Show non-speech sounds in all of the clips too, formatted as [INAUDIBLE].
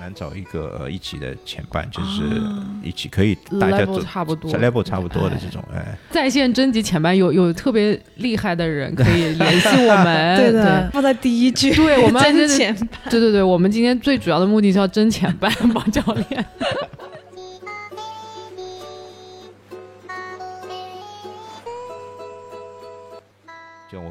难找一个呃一起的前伴，就是一起可以大家都差不多 level 差不多的这种，哎，在线征集前班有有特别厉害的人可以联系我们。[LAUGHS] 对的，放在第一句。对，我们真真的钱对对对，我们今天最主要的目的是要争前班王 [LAUGHS] 教练。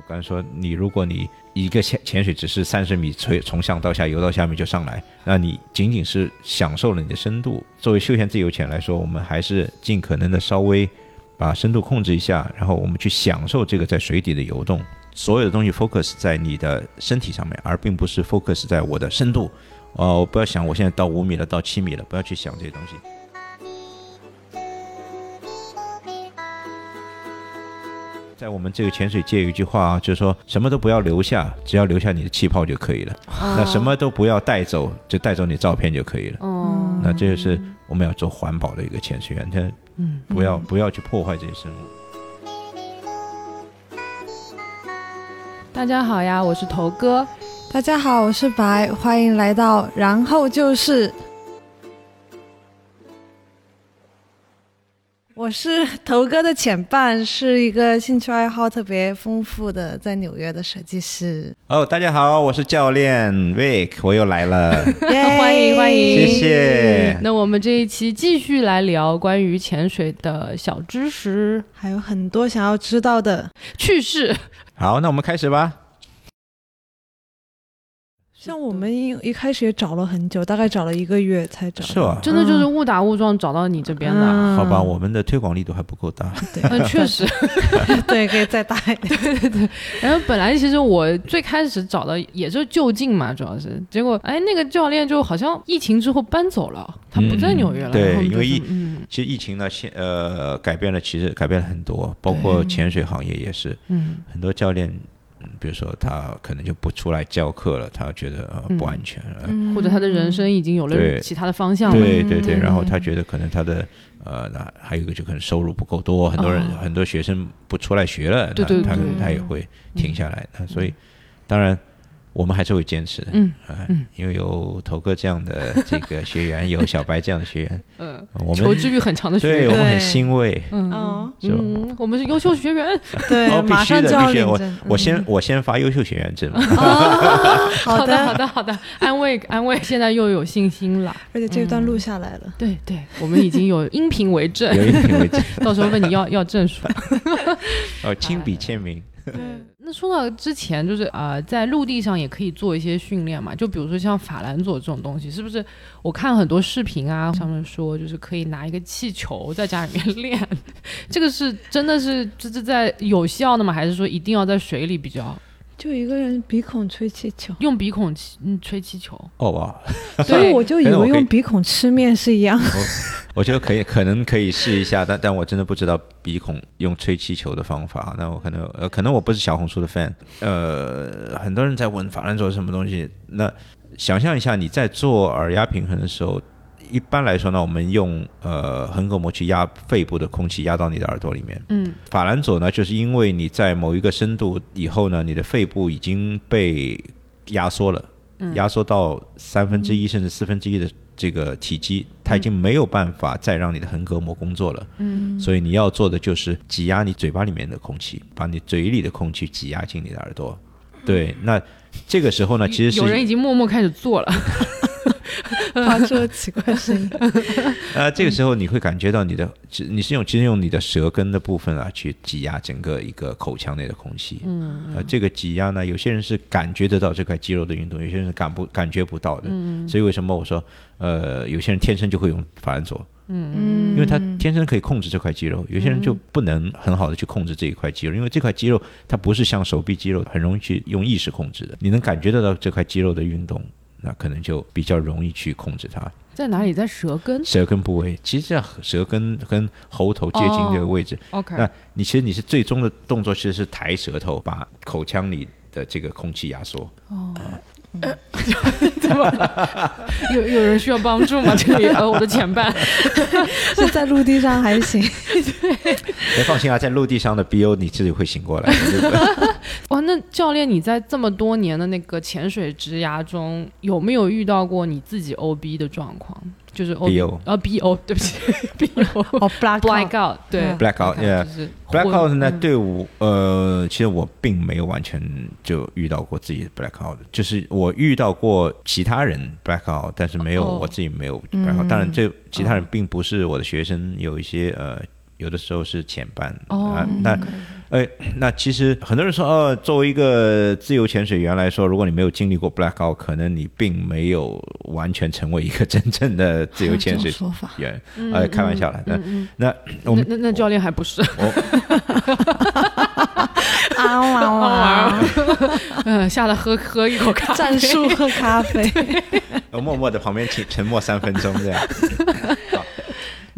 但是说，你如果你一个潜潜水只是三十米从从上到下游到下面就上来，那你仅仅是享受了你的深度。作为休闲自由潜来说，我们还是尽可能的稍微把深度控制一下，然后我们去享受这个在水底的游动。所有的东西 focus 在你的身体上面，而并不是 focus 在我的深度。哦，不要想我现在到五米了，到七米了，不要去想这些东西。在我们这个潜水界有一句话啊，就是说什么都不要留下，只要留下你的气泡就可以了。那什么都不要带走，就带走你照片就可以了。哦，那这就是我们要做环保的一个潜水员，他嗯，不要不要去破坏这些生物。大家好呀，我是头哥。大家好，我是白，欢迎来到然后就是。我是头哥的前伴，是一个兴趣爱好特别丰富的在纽约的设计师。哦，大家好，我是教练 Vic，我又来了，[LAUGHS] 欢迎欢迎谢谢。那我们这一期继续来聊关于潜水的小知识、还有很多想要知道的，趣事。好，那我们开始吧。像我们一一开始也找了很久，大概找了一个月才找到。是吧？真的就是误打误撞找到你这边的。嗯好吧，我们的推广力度还不够大。对嗯，确实。[LAUGHS] 对，可以再大一点。[LAUGHS] 对对对然后本来其实我最开始找的也是就近嘛，主要是结果哎，那个教练就好像疫情之后搬走了，他不在纽约了。嗯对因为疫嗯其实疫情呢，现呃改变了，其实改变了很多，包括潜水行业也是，嗯很多教练，嗯比如说他可能就不出来教课了，他觉得呃嗯不安全了。嗯或者他的人生已经有了其他的方向了。对对对，嗯然后他觉得可能他的呃，那还有一个就可能收入不够多，很多人、哦很多学生不出来学了，对对那他他也会停下来。那所以当然我们还是会坚持的，嗯因为有头哥这样的这个学员，有小白这样的学员，嗯，我们求知欲很强的学员。对我们很欣慰。嗯我们是优秀学员。对，哦，必马须的，上就要必须的。我领证。我先嗯我先发优秀学员证 [LAUGHS] 好的，好的，好的，安慰安慰，现在又有信心了。而且这一段录下来了。对对，我们已经有音频为证，有音频为证，[LAUGHS] 到时候问你要要证书。[LAUGHS] 哦，亲笔签名。对 [LAUGHS] 那说到之前，就是呃，在陆地上也可以做一些训练嘛，就比如说像法兰佐这种东西，是不是？我看很多视频啊，上面说就是可以拿一个气球在家里面 [LAUGHS] 练，这个是真的是这是在有效的吗？还是说一定要在水里比较就一个人鼻孔吹气球，用鼻孔气嗯吹气球？哦哇，[LAUGHS] 所以我就以为用鼻孔吃面是一样。我觉得可以，可能可以试一下，但但我真的不知道鼻孔用吹气球的方法。那我可能呃，可能我不是小红书的 fan。呃，很多人在问法兰佐是什么东西。那想象一下，你在做耳压平衡的时候，一般来说呢，我们用呃横膈膜去压肺部的空气压到你的耳朵里面。嗯法兰佐呢，就是因为你在某一个深度以后呢，你的肺部已经被压缩了，压缩到三分之一甚至四分之一的这个体积，它已经没有办法再让你的横膈膜工作了。嗯所以你要做的就是挤压你嘴巴里面的空气，把你嘴里的空气挤压进你的耳朵。对，那这个时候呢，其实是有人已经默默开始做了。[LAUGHS] [LAUGHS] 发出了奇怪声音。[LAUGHS] 呃，这个时候你会感觉到你的，你是用其实用你的舌根的部分啊去挤压整个一个口腔内的空气。嗯呃，这个挤压呢，有些人是感觉得到这块肌肉的运动，有些人是感不感觉不到的。嗯所以为什么我说，呃，有些人天生就会用法兰佐，嗯嗯，因为他天生可以控制这块肌肉，有些人就不能很好的去控制这一块肌肉，因为这块肌肉它不是像手臂肌肉很容易去用意识控制的，你能感觉得到这块肌肉的运动。那可能就比较容易去控制它。在哪里？在舌根。舌根部位，其实在舌根跟喉头接近这个位置，OK。那你其实你是最终的动作其实是抬舌头，把口腔里的这个空气压缩。[LAUGHS] 怎么了？有有人需要帮助吗？[LAUGHS] 这里呃，我的前半。是在陆地上还行。别放心啊，在陆地上的 BO 你自己会醒过来的。对不对 [LAUGHS] 哇，那教练你在这么多年的那个潜水职涯中，有没有遇到过你自己 OB 的状况？就是 BO 啊 BO，对不起，[LAUGHS] BO 哦，black blackout，对。嗯 Blackout，yeah 就是 blackout 呢，嗯。对我呃，其实我并没有完全就遇到过自己的 blackout，就是我遇到过其他人 blackout，但是没有、哦。我自己没有 blackout。当然，这其他人并不是我的学生，有一些呃。有的时候是前班哦啊，那，哎，那其实很多人说，哦，作为一个自由潜水员来说，如果你没有经历过 blackout，可能你并没有完全成为一个真正的自由潜水员。呃，开玩笑了。那嗯那我们那那那教练还不是，啊哇哇，嗯，[LAUGHS] 下来喝喝一口咖啡，战术喝咖啡，[LAUGHS] 我默默的旁边沉沉默三分钟这样。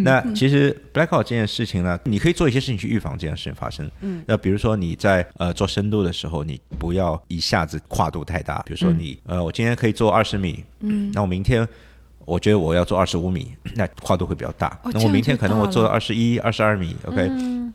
好，那其实 blackout 这件事情呢，你可以做一些事情去预防这件事情发生。嗯，那比如说你在呃做深度的时候，你不要一下子跨度太大。比如说你、呃，我今天可以做二十米，嗯，那我明天。我觉得我要做二十五米，那跨度会比较大。那我明天可能我做二十一、二十二米，OK，、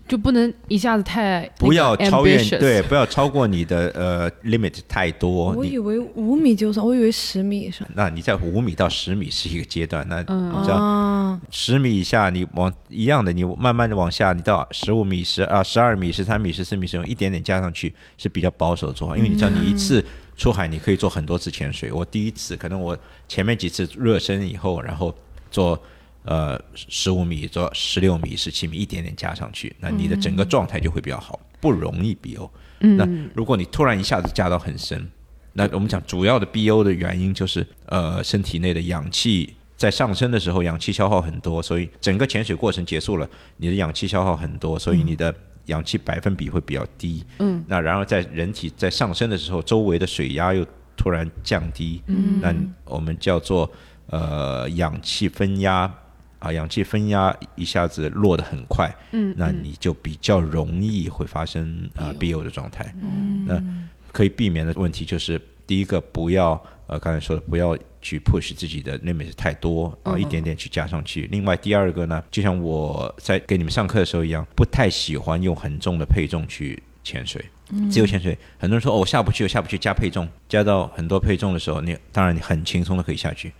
就不能一下子太不要超越对，不要超过你的呃 limit 太多。你我以为五米就算，我以为十米以上。那你在五米到十米是一个阶段，那你知道啊，十米以下，你往一样的，你慢慢的往下，你到十五米、十啊、十二米、十三米、十四米，使用一点点加上去，是比较保守的做法。因为你知道，你一次出海，你可以做很多次潜水。我第一次，可能我前面几次热身以后，然后做呃十五米、做十六米、十七米，一点点加上去，那你的整个状态就会比较好，不容易 BO。那如果你突然一下子加到很深，那我们讲主要的 BO 的原因就是呃身体内的氧气在上升的时候氧气消耗很多，所以整个潜水过程结束了，你的氧气消耗很多，所以你的氧气百分比会比较低。嗯，那然后在人体在上升的时候，周围的水压又突然降低，嗯，那我们叫做呃氧气分压。啊，氧气分压一下子落得很快，嗯，那你就比较容易会发生啊 BO 的状态。嗯那可以避免的问题就是，第一个不要呃刚才说的不要去 push 自己的 limit 太多啊，一点点去加上去。另外第二个呢，就像我在给你们上课的时候一样，不太喜欢用很重的配重去潜水。自由潜水，很多人说哦，我下不去，我下不去，加配重，加到很多配重的时候，你当然你很轻松的可以下去。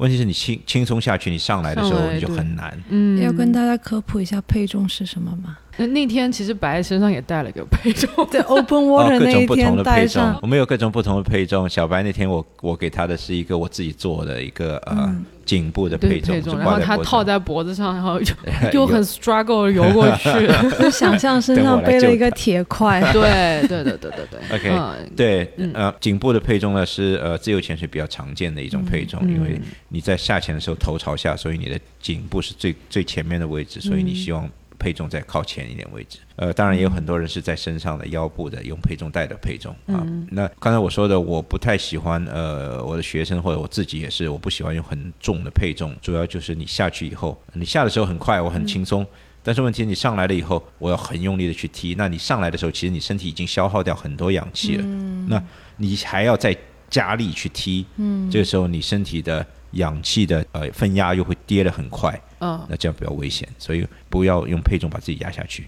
问题是你轻轻松下去，你上来的时候你就很难。嗯，要跟大家科普一下配重是什么吗？那那天其实白身上也带了个配重，在，Open 哦，Water 各那一天带配重。上，，我们有各种不同的配重。小白那天我我给他的是一个我自己做的一个呃颈部的配重，配重，然后他套在脖子上，然后 [LAUGHS] 又很 struggle 游过去。[LAUGHS] 就想象身上背了一个铁块，对对对对对对 OK，嗯。对，呃，颈部的配重呢是呃自由潜水比较常见的一种配重，因为你在下潜的时候头朝下，所以你的颈部是最最前面的位置，所以你希望配重在靠前一点位置。呃，当然也有很多人是在身上的腰部的用配重带的配重啊。那刚才我说的，我不太喜欢呃我的学生或者我自己也是，我不喜欢用很重的配重，主要就是你下去以后，你下的时候很快，我很轻松。但是问题，你上来了以后，我要很用力的去踢。那你上来的时候，其实你身体已经消耗掉很多氧气了，嗯那你还要再加力去踢，嗯，这个时候你身体的氧气的呃分压又会跌得很快，嗯，那这样比较危险，所以不要用配重把自己压下去。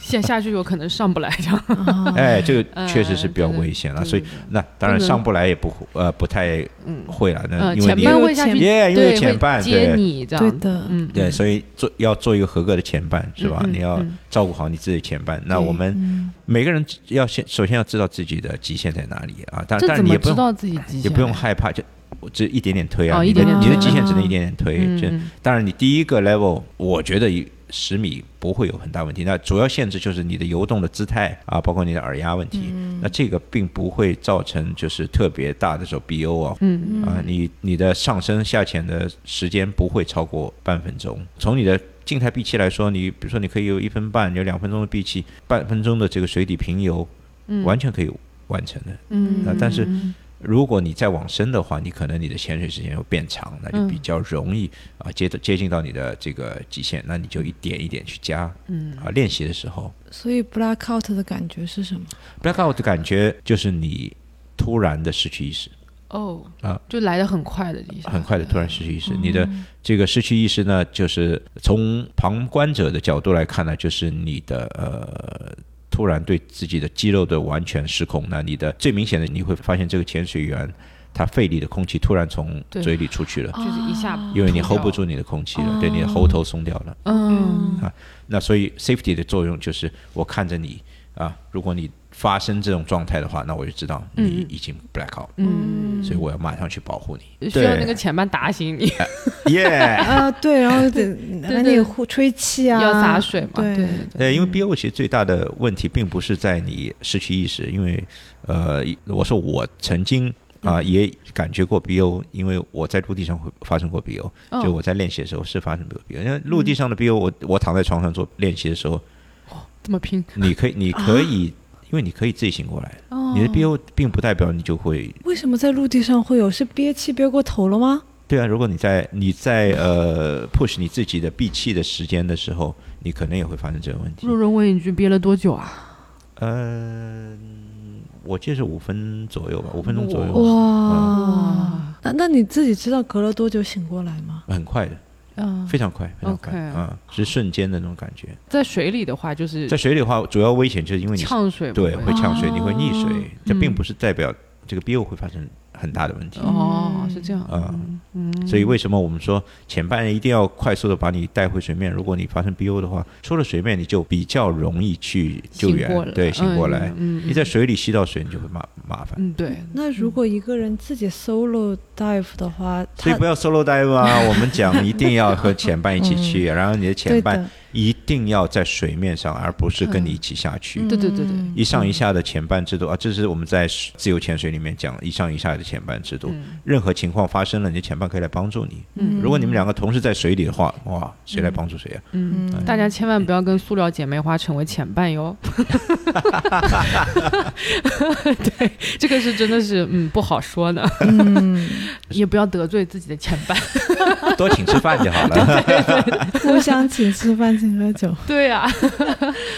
下下去有可能上不来这样。[LAUGHS] 哎，这个确实是比较危险了，所以那当然上不来也不呃不太会了，那因为前半会下去，耶因为，前半接对你这样。对的，嗯，对，所以做要做一个合格的前半是吧？你要嗯照顾好你自己的前半。那我们每个人要先首先要知道自己的极限在哪里啊，当这怎么当然你也不用知道自己极限？也不用害怕，就我只一点点推啊，哦你的你的极限只能一点点推。就嗯嗯当然你第一个 level，我觉得十米不会有很大问题。那主要限制就是你的游动的姿态啊，包括你的耳压问题。那这个并不会造成就是特别大的时候 BO 啊，嗯啊，你你的上升下潜的时间不会超过半分钟。从你的静态闭气来说，你比如说你可以有一分半，有两分钟的闭气，半分钟的这个水底平游，完全可以完成的。嗯啊但是如果你再往深的话，你可能你的潜水时间会变长，那就比较容易啊接接近到你的这个极限，那你就一点一点去加。嗯啊，练习的时候所以 blackout 的感觉是什么？，blackout 的感觉就是你突然的失去意识。哦啊，就来的很快的一下，很快的突然失去意识。你的这个失去意识呢，就是从旁观者的角度来看呢，就是你的呃突然对自己的肌肉的完全失控，那你的最明显的你会发现这个潜水员他肺里的空气突然从嘴里出去了，就是一下因为你 hold 不住你的空气了，对，你的喉头松掉了。嗯。啊那所以 safety 的作用就是我看着你啊，如果你发生这种状态的话，那我就知道你已经 black out，、嗯，所以我要马上去保护你。需要那个前伴打醒你，[LAUGHS] 耶，啊，对，然后得把你呼吹气啊，要洒水嘛，对。因为 BO 其实最大的问题并不是在你失去意识，因为呃，我说我曾经啊、也感觉过 BO，因为我在陆地上会发生过 BO，、哦。就我在练习的时候是发生过 BO，因为陆地上的 BO，我我躺在床上做练习的时候，哦这么拼，你可以你可以，[LAUGHS] 因为你可以自己醒过来，哦你的 BO 并不代表你就会。为什么在陆地上会有？是憋气憋过头了吗？对啊，如果你在你在呃 push 你自己的闭气的时间的时候，你可能也会发生这个问题。路人问一句，憋了多久啊？呃，我记得是五分左右吧，五分钟左右，哇，那那你自己知道隔了多久醒过来吗？很快的，嗯，非常快，非常快啊，是瞬间的那种感觉。在水里的话，就是在水里的话，主要危险就是因为你呛水嘛，对会呛水，你会溺水哦，这并嗯不是代表这个 BO 会发生很大的问题。哦，是这样，啊嗯，所以为什么我们说前半人一定要快速的把你带回水面？如果你发生 BO 的话，出了水面你就比较容易去救援对，醒过来。嗯，你在水里吸到水，你就会麻麻烦。嗯，对，那如果一个人自己 solo dive 的话，所以不要 solo dive 啊！[LAUGHS] 我们讲一定要和前半一起去，然后你的前半，一定要在水面上，而不是跟你一起下去。对对对对，嗯一上一下的前半制度啊，这是我们在自由潜水里面讲一上一下的前半制度。任何情况发生了，你的前伴可以来帮助你。嗯如果你们两个同时在水里的话，哇，谁来帮助谁啊？嗯，大家千万不要跟塑料姐妹花成为前伴哟。[LAUGHS] 对，这个是真的是嗯不好说的，嗯，[LAUGHS] 也不要得罪自己的前伴。多请吃饭就好了。[LAUGHS] 互相请吃饭，请喝酒。对呀、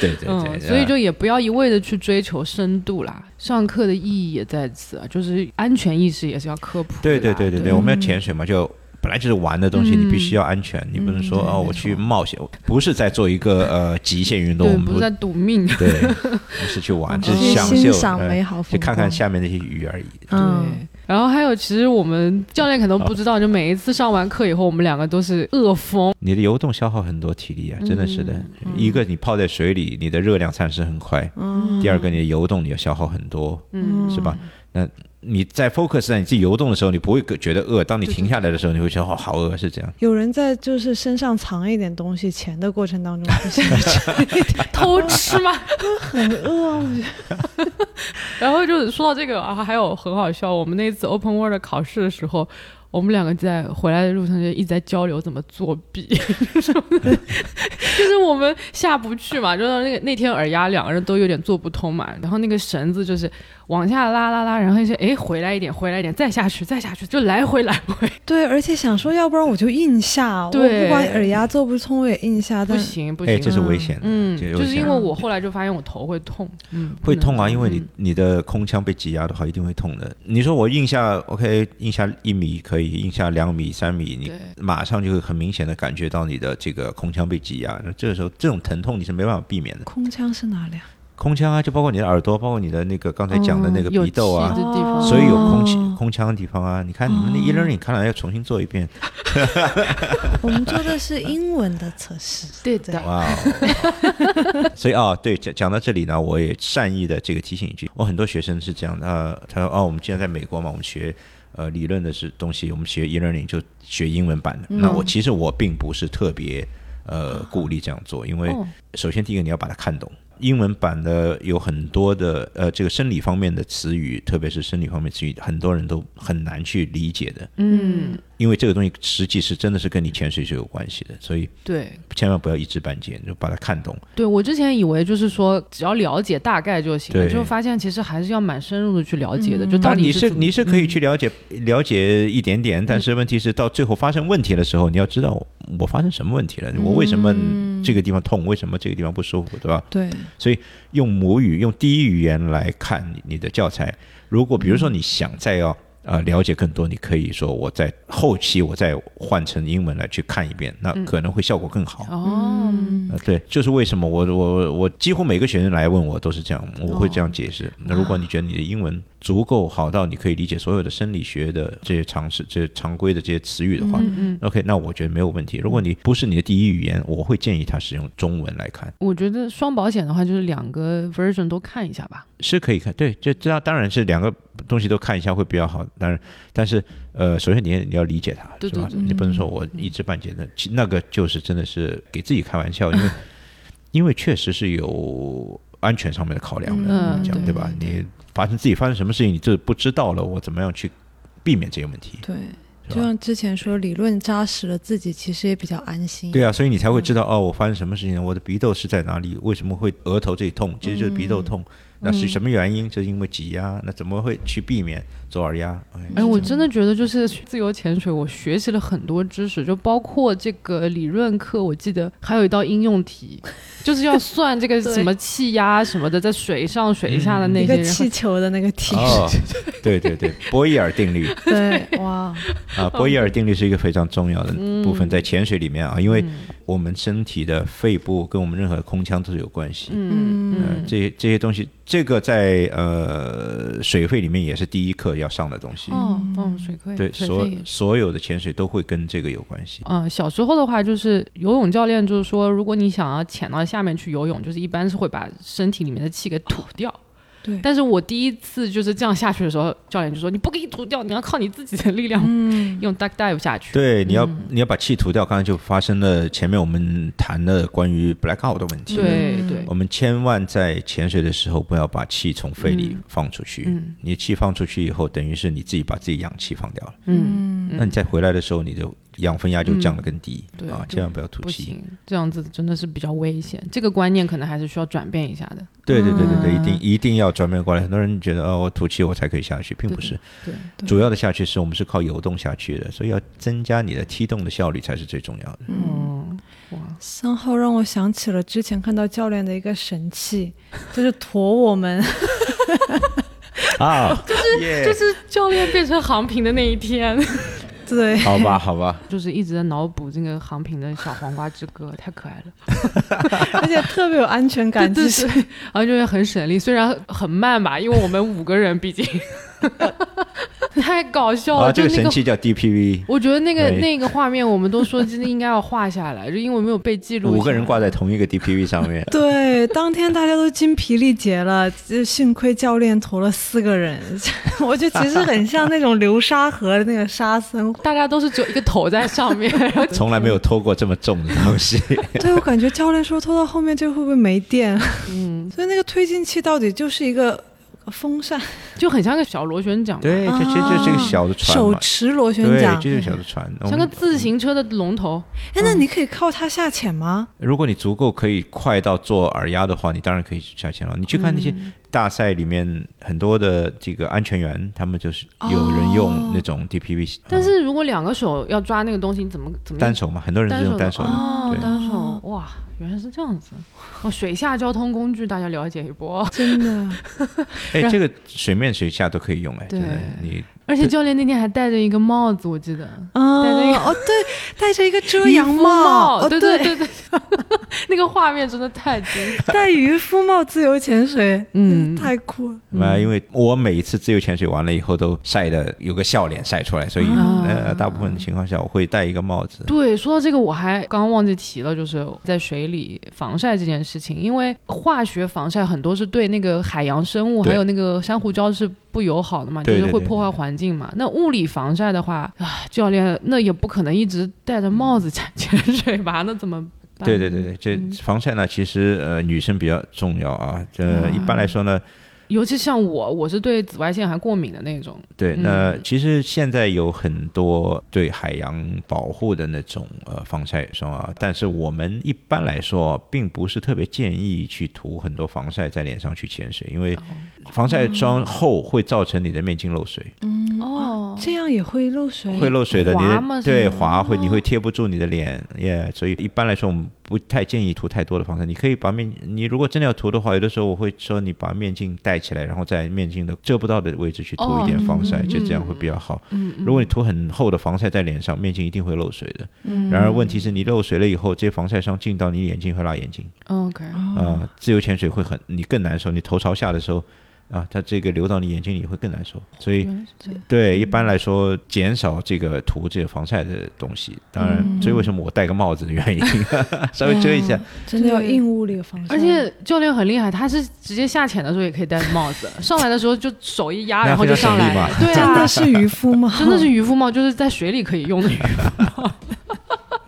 对对嗯，对，所以就也不要一味的去追求深度啦。上课的意义也在此啊，就是安全意识也是要科普。对对对对对，我们要潜水嘛，就本来就是玩的东西，嗯你必须要安全，你不能说哦，我去冒险，不是在做一个呃极限运动，我们不是在赌命。对，不是去玩，[LAUGHS] 只是享受，欣赏呃美好风去看看下面那些鱼而已。嗯，对，然后还有，其实我们教练可能不知道，就每一次上完课以后，我们两个都是饿疯。你的游动消耗很多体力啊，真的是的。一个你泡在水里，你的热量散失很快；嗯第二个你的游动你要消耗很多，嗯是吧？那你在 focus 在你自己游动的时候，你不会觉得饿；当你停下来的时候，你会觉得好，好饿，是这样。有人在就是身上藏一点东西，钱的过程当中 [LAUGHS] 偷吃吗？[LAUGHS] 很饿啊，我觉得 [LAUGHS] 然后就是说到这个啊，还有很好笑，我们那次 Open World 考试的时候。我们两个在回来的路上就一直在交流怎么作弊，[LAUGHS] 就是我们下不去嘛，就是那个那天耳压两个人都有点做不通嘛，然后那个绳子就是往下拉拉拉，然后就哎回来一点，回来一点，再下去，再下去，就来回来回，[LAUGHS] 对，而且想说，要不然我就硬下，我对不管耳压做不通，我也硬下，不行不行，哎，这是危险的，嗯，就是因为我后来就发现我头会痛，嗯，会痛啊，因为你嗯。你的空腔被挤压的话，一定会痛的。你说我硬下 OK，硬下一米可以，硬下两米、三米，你马上就会很明显的感觉到你的这个空腔被挤压。那这个时候，这种疼痛你是没办法避免的。空腔是哪里啊？空腔啊，就包括你的耳朵，包括你的那个刚才讲的那个鼻窦啊所以有空气哦空腔的地方啊。你看你们的 e-learning 看来要重新做一遍，[LAUGHS] 我们做的是英文的测试，对的，哇哦！[LAUGHS] 所以啊，对，讲讲到这里呢，我也善意的这个提醒一句，我很多学生是这样的，呃，他说哦，我们既然在美国嘛，我们学呃理论的是东西，我们学 e-learning 就学英文版的。那我其实我并不是特别呃鼓励这样做，因为哦首先第一个你要把它看懂。英文版的有很多的呃，这个生理方面的词语，特别是生理方面词语，很多人都很难去理解的，嗯，因为这个东西实际是真的是跟你潜水是有关系的，所以对。千万不要一知半解，就把它看懂。对我之前以为就是说只要了解大概就行了，对就发现其实还是要蛮深入的去了解的。就到当然你是你是可以去了解、了解一点点，但是问题是到最后发生问题的时候，你要知道我我发生什么问题了，我为什么这个地方痛，为什么这个地方不舒服，对吧？对，所以用母语、用第一语言来看你你的教材。如果比如说你想再要呃了解更多，你可以说我在后期我再换成英文来去看一遍，那可能会效果更好。哦，呃，对，就是为什么我我我几乎每个学生来问我都是这样，我会这样解释。那如果你觉得你的英文足够好到你可以理解所有的生理学的这些常识、这些常规的这些词语的话、o k 那我觉得没有问题。如果你不是你的第一语言，我会建议他使用中文来看，我觉得双保险的话，就是两个 version 都看一下吧。是可以看。对，这这样当然是两个东西都看一下会比较好。当然，但是呃，首先你你要理解它，是吧？你不能说我一知半解的，其那个就是真的是给自己开玩笑，因为因为确实是有安全上面的考量的，嗯这样对对吧？你发生自己发生什么事情，你就不知道了，我怎么样去避免这些问题？对，就像之前说，理论扎实了，自己其实也比较安心。对啊，所以你才会知道哦，我发生什么事情，我的鼻窦是在哪里，为什么会额头这里痛，其实就是鼻窦痛。那是什么原因？就是因为挤压，那怎么会去避免？左耳压？哎，我真的觉得就是自由潜水，我学习了很多知识，就包括这个理论课，我记得还有一道应用题，[LAUGHS] 就是要算这个什么气压什么的，在水上水下的那一 [LAUGHS] 个。气球的那个题，哦，对对对，[LAUGHS] 波义尔定律。对，哇，啊，波义尔定律是一个非常重要的部分，在潜水里面啊，因为我们身体的肺部跟我们任何空腔都是有关系。嗯呃，这些这些东西，这个在呃水肺里面也是第一课要上的东西。哦哦，水肺对，所所有的潜水都会跟这个有关系。嗯，小时候的话，就是游泳教练就是说，如果你想要潜到下面去游泳，就是一般是会把身体里面的气给吐掉。对。但是我第一次就是这样下去的时候，教练就说：“你不可以吐掉，你要靠你自己的力量，嗯，[LAUGHS] 用 duck dive 下去。”对，你要、嗯。你要把气吐掉，刚才就发生了前面我们谈的关于 blackout 的问题。对对。我们千万在潜水的时候不要把气从肺里放出去。嗯。你气放出去以后，等于是你自己把自己氧气放掉了。嗯，那你再回来的时候，你的氧分压就降得更低、啊！对对千万不要吐气。不行，这样子真的是比较危险。这个观念可能还是需要转变一下的。对对对对一定一定要转变过来。很多人觉得哦，我吐气我才可以下去，并不是。对，主要的下去是我们是靠游动下去的，所以要增加你的踢动的效率才是最重要的。嗯，哇，三号让我想起了之前看到教练的一个神器，[LAUGHS] 就是驮我们。[LAUGHS] 啊，[LAUGHS] 就是就是教练变成航平的那一天，对，好吧好吧，[LAUGHS] 就是一直在脑补这个航平的小黄瓜之歌，太可爱了。[LAUGHS] 而且特别有安全感，对其实。对，然后就会很省力，虽然很慢吧，因为我们五个人，毕竟 [LAUGHS] [LAUGHS] 太搞笑了。啊，这个就那神器叫 DPV，我觉得那个那个画面，我们都说真的应该要画下来，[LAUGHS] 就因为没有被记录。五个人挂在同一个 DPV 上面。[LAUGHS] 对，当天大家都精疲力竭了，就幸亏教练投了四个人，我觉得其实很像那种流沙河的那个沙僧。大家都是只有一个头在上面，从来没有拖过这么重的东西。对我感觉教练说拖到后面这会不会没电？嗯，所以那个推进器到底就是一个风扇，就很像个小螺旋桨，对，就就是这个小的船，手持螺旋对，桨。就是个小的船。像个自行车的龙头。哎，那你可以靠它下潜吗？如果你足够可以快到做耳压的话，你当然可以下潜了。你去看那些嗯大赛里面很多的这个安全员，他们就是有人用那种 DPV，但是如果两个手要抓那个东西，你怎么怎么单手嘛，很多人是用单单手的。哦，对单手哇，原来是这样子。哦，水下交通工具大家了解一波。真的，[LAUGHS] 哎，这个水面水下都可以用哎，对真的。你而且教练那天还戴着一个帽子，我记得。哦戴着一个哦，对，[LAUGHS] 戴着一个遮阳帽，哦，对对对。对，[LAUGHS] 那个画面真的太精彩。戴渔夫帽自由潜水，嗯。太酷了。啊，因为我每一次自由潜水完了以后都晒的有个笑脸晒出来，所以啊。呃，大部分情况下我会戴一个帽子。对，说到这个，我还刚刚忘记提了，就是在水里防晒这件事情，因为化学防晒很多是对那个海洋生物还有那个珊瑚礁是不友好的嘛，就是会破坏环境嘛。那物理防晒的话，啊，教练那也不可能一直戴着帽子潜 [LAUGHS] 潜水吧？那怎么办？对对对对，这防晒呢，其实呃女生比较重要啊。这一般来说呢，尤其像我，我是对紫外线还过敏的那种。对，嗯那其实现在有很多对海洋保护的那种呃防晒霜啊，但是我们一般来说并不是特别建议去涂很多防晒在脸上去潜水，因为防晒霜厚会造成你的面镜漏水。嗯哦，这样也会漏水，会漏水的，你的对滑会你会贴不住你的脸，耶、所以一般来说我们不太建议涂太多的防晒。你可以把面，你如果真的要涂的话，有的时候我会说你把面镜戴起来，然后在面镜的遮不到的位置去涂一点防晒，就这样会比较好。嗯嗯如果你涂很厚的防晒在脸上，面镜一定会漏水的。嗯然而问题是你漏水了以后，这些防晒霜进到你眼睛会辣眼睛。，OK，哦啊、自由潜水会很你更难受，你头朝下的时候。啊，它这个流到你眼睛里会更难受，所以对，一般来说减少这个涂这个防晒的东西。当然，嗯所以为什么我戴个帽子的原因，[LAUGHS] 稍微遮一下。真的要硬物理防晒，而且教练很厉害，他是直接下潜的时候也可以戴帽子，[LAUGHS] 上来的时候就手一压，然后就上来。对啊真的，[LAUGHS] 是渔夫帽？真的是渔夫帽，就是在水里可以用的渔夫帽。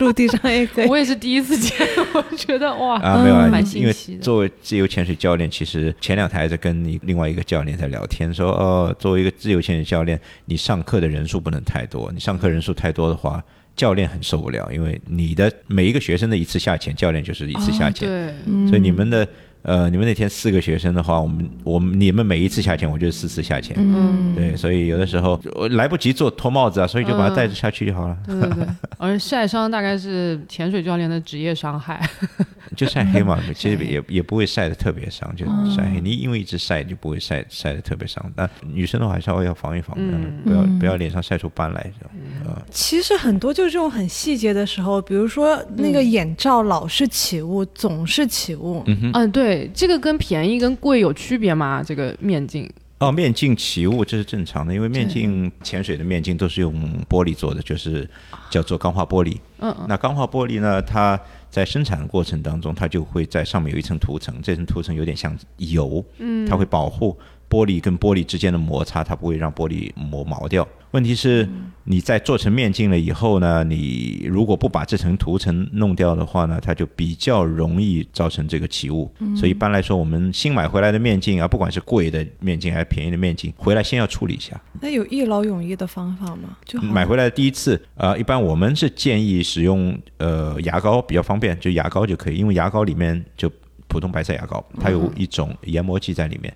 陆地上也可以。我也是第一次见，我觉得哇，啊，没有啊，蛮因为新奇的。作为自由潜水教练，其实前两台在跟你另外一个教练在聊天，说，哦，作为一个自由潜水教练，你上课的人数不能太多，你上课人数太多的话，教练很受不了，因为你的每一个学生的一次下潜，教练就是一次下潜，对，嗯所以你们的呃，你们那天四个学生的话，我们我们你们每一次下潜，我就是四次下潜。嗯，对，所以有的时候我来不及做脱帽子啊，所以就把它戴着下去就好了，对对对，[LAUGHS] 而晒伤大概是潜水教练的职业伤害。[LAUGHS] 就晒黑嘛，[LAUGHS] 其实也也不会晒得特别伤，就晒黑。你因为一直晒就不会晒晒得特别伤。但女生的话还稍微要防一防，嗯不要不要脸上晒出斑来，这样啊。其实很多就是这种很细节的时候，比如说那个眼罩老是起雾，总是起雾，嗯哼，嗯，对，这个跟便宜跟贵有区别吗？这个面镜？哦，面镜起雾这是正常的，因为面镜潜水的面镜都是用玻璃做的，就是叫做钢化玻璃。嗯嗯那钢化玻璃呢，它在生产的过程当中，它就会在上面有一层涂层，这层涂层有点像油，嗯，它会保护玻璃跟玻璃之间的摩擦，它不会让玻璃磨毛掉。问题是你在做成面镜了以后呢，你如果不把这层涂层弄掉的话呢，它就比较容易造成这个起雾。所以一般来说，我们新买回来的面镜啊，不管是贵的面镜还是便宜的面镜，回来先要处理一下。那有一劳永逸的方法吗？就买回来的第一次，呃，一般我们是建议使用呃牙膏比较方便，就牙膏就可以，因为牙膏里面就普通白色牙膏，它有一种研磨剂在里面。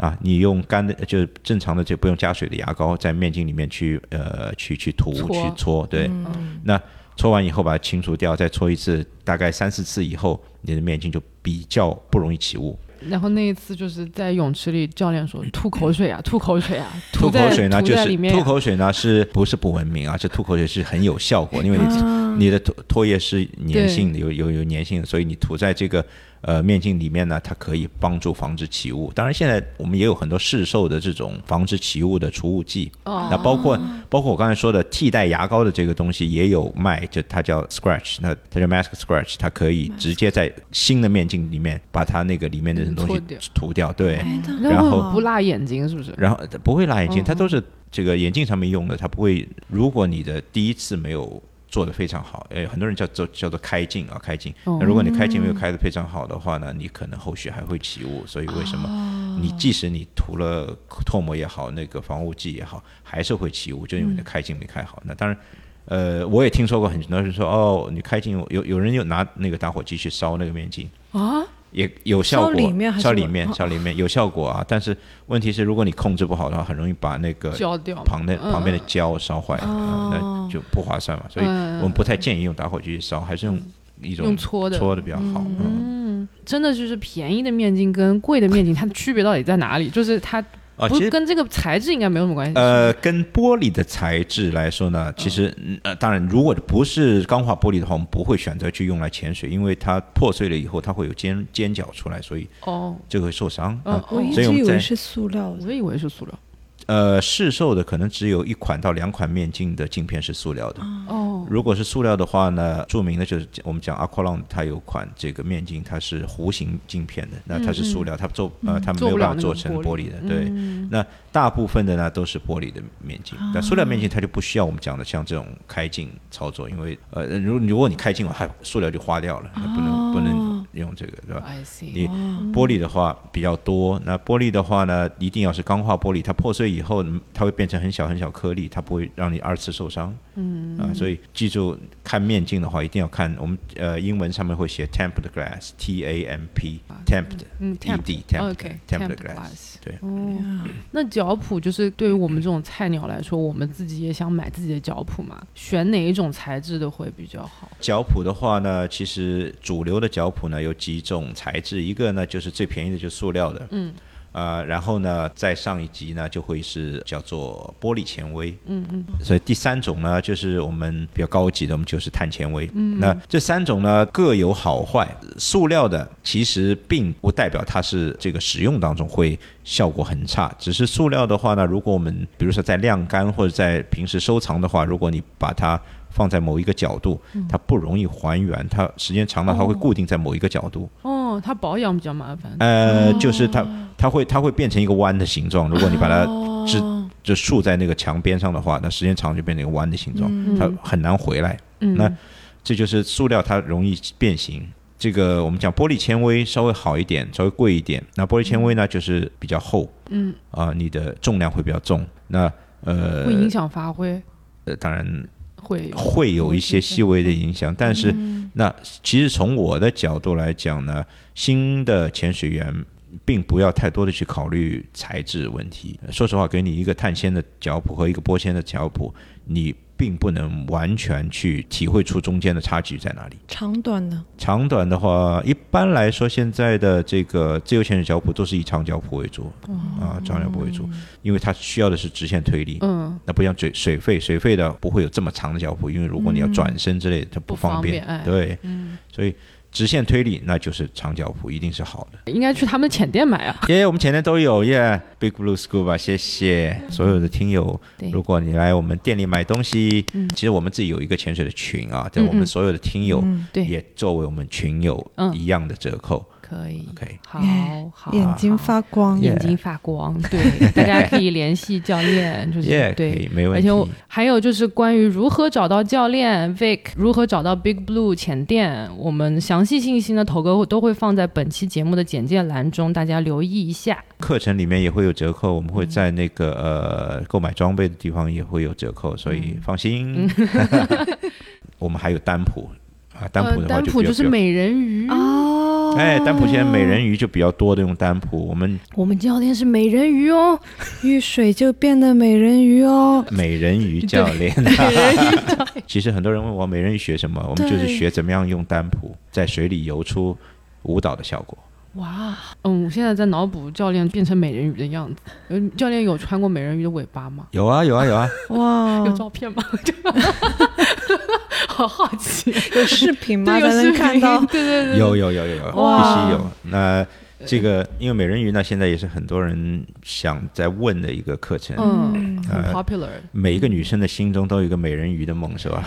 啊，你用干的，就是正常的，就不用加水的牙膏，在面巾里面去呃去去涂搓去搓，对，嗯那搓完以后把它清除掉，再搓一次，大概三四次以后，你的面巾就比较不容易起雾。然后那一次就是在泳池里，教练说吐口水啊，[LAUGHS] 吐口水啊，吐口水呢，就是里面啊吐口水呢，是不是不文明啊？这吐口水是很有效果，因为你啊你的唾唾液是粘性的，有有有粘性的，所以你涂在这个呃面镜里面呢，它可以帮助防止起雾。当然，现在我们也有很多市售的这种防止起雾的除雾剂，哦那包括包括我刚才说的替代牙膏的这个东西也有卖，就它叫 Scratch，那它叫 Mask Scratch，它可以直接在新的面镜里面把它那个里面的东西涂掉，对。哎然后不辣眼睛是不是？然后不会辣眼睛，嗯它都是这个眼镜上面用的，它不会。如果你的第一次没有做的非常好，诶，很多人叫做叫做开镜啊，开镜。哦那如果你开镜没有开的非常好的话呢，你可能后续还会起雾。所以为什哦么你即使你涂了唾沫也好，那个防雾剂也好，还是会起雾，就因为你的开镜没开好。那当然。呃，我也听说过很多人说，哦，你开镜有有人又拿那个打火机去烧那个面镜，啊，也有效果，烧里面烧里面，哦烧里面有效果啊。但是问题是，如果你控制不好的话，很容易把那个焦掉旁的嗯旁边的胶烧坏，那就不划算嘛。所以嗯我们不太建议用打火机去烧，还是用一种用搓的搓的比较好。嗯，嗯，真的就是便宜的面筋跟贵的面筋，它的区别到底在哪里？就是它啊，其实不跟这个材质应该没有什么关系。呃，跟玻璃的材质来说呢，其实嗯呃，当然，如果不是钢化玻璃的话，我们不会选择去用来潜水，因为它破碎了以后，它会有尖尖角出来，所以哦，就会受伤嗯啊。我一直以为是塑料。我以为是塑料。呃，市售的可能只有一款到两款面镜的镜片是塑料的。哦，如果是塑料的话呢，著名的就是我们讲 Aqualon，它有款这个面镜，它是弧形镜片的，那它是塑料，它做呃它没有办法做成玻璃。的，对。嗯。那大部分的呢都是玻璃的面镜，那塑料面镜它就不需要我们讲的像这种开镜操作，因为呃，如如果你开镜了，它塑料就花掉了，那不能不能用这个，对吧你玻璃的话比较多，那玻璃的话呢，一定要是钢化玻璃，它破碎以后，嗯它会变成很小很小颗粒，它不会让你二次受伤。嗯啊，所以记住看面镜的话，一定要看我们呃英文上面会写 tempered glass，T A M P，tempered 嗯 E D tempered OK，tempered glass。glass。对，哦，那脚蹼就是对于我们这种菜鸟来说，我们自己也想买自己的脚蹼嘛，选哪一种材质的会比较好？脚蹼的话呢，其实主流的脚蹼呢有几种材质，一个呢就是最便宜的，就是塑料的，嗯，呃，然后呢再上一级呢就会是叫做玻璃纤维，嗯嗯，所以第三种呢就是我们比较高级的，我们就是碳纤维，嗯，那这三种呢各有好坏，塑料的其实并不代表它是这个使用当中会效果很差，只是塑料的话呢，如果我们比如说在晾干或者在平时收藏的话，如果你把它放在某一个角度，它不容易还原，它时间长了它会固定在某一个角度。哦，它保养比较麻烦。呃，就是它它会它会变成一个弯的形状。如果你把它是哦就竖在那个墙边上的话，那时间长就变成一个弯的形状，它很难回来。嗯，那这就是塑料它容易变形。这个我们讲玻璃纤维稍微好一点，稍微贵一点。那玻璃纤维呢，就是比较厚，嗯，啊、你的重量会比较重。那呃会，影响发挥，呃当然会有会有一些细微的影响，但是那其实从我的角度来讲呢，新的潜水员并不要太多的去考虑材质问题。说实话，给你一个碳纤的脚蹼和一个玻纤的脚蹼，你并不能完全去体会出中间的差距在哪里。长短呢？长短的话，一般来说，现在的这个自由潜水脚蹼都是以长脚蹼为主，啊，长脚蹼为主，因为它需要的是直线推力。嗯。那不像水水肺，水肺的不会有这么长的脚蹼，因为如果你要转身之类的，它不方方便哎。对，所以直线推理那就是长脚蹼，一定是好的。应该去他们浅店买啊。[LAUGHS] 耶、我们浅店都有耶，Big Blue School 吧谢谢所有的听友。如果你来我们店里买东西，嗯其实我们自己有一个潜水的群啊，在我们所有的听友，也作为我们群友嗯一样的折扣。可以。OK，好 [LAUGHS] 好，眼睛发光，眼睛发光，[LAUGHS] 对，大家可以联系教练，就是对，。没问题。而且我还有就是关于如何找到教练 Vic，如何找到 Big Blue 前店，我们详细信息呢，头哥都会放在本期节目的简介栏中，大家留意一下。课程里面也会有折扣，我们会在那个呃购买装备的地方也会有折扣，所以放心。[LAUGHS] 我们还有单谱啊，单普的话呃单就比较比较蹼就是美人鱼，哦，哎，丹普现在美人鱼就比较多的用丹普，我们我们教练是美人鱼哦，[LAUGHS] 遇水就变得美人鱼哦。美人鱼教练。美人鱼教练。其实很多人问我美人鱼学什么，我们就是学怎么样用丹普在水里游出舞蹈的效果。哇，嗯，我现在在脑补教练变成美人鱼的样子。嗯，教练有穿过美人鱼的尾巴吗？有啊有啊有啊，哇，[LAUGHS] 有照片吗？[LAUGHS] 好好奇，有视频吗？对，有才能视频看到。[LAUGHS] 对对对，有有有有有，必须有。那这个因为美人鱼呢，现在也是很多人想在问的一一个课程。嗯，popular。每一个女生的心中都有一个美人鱼的梦，是吧？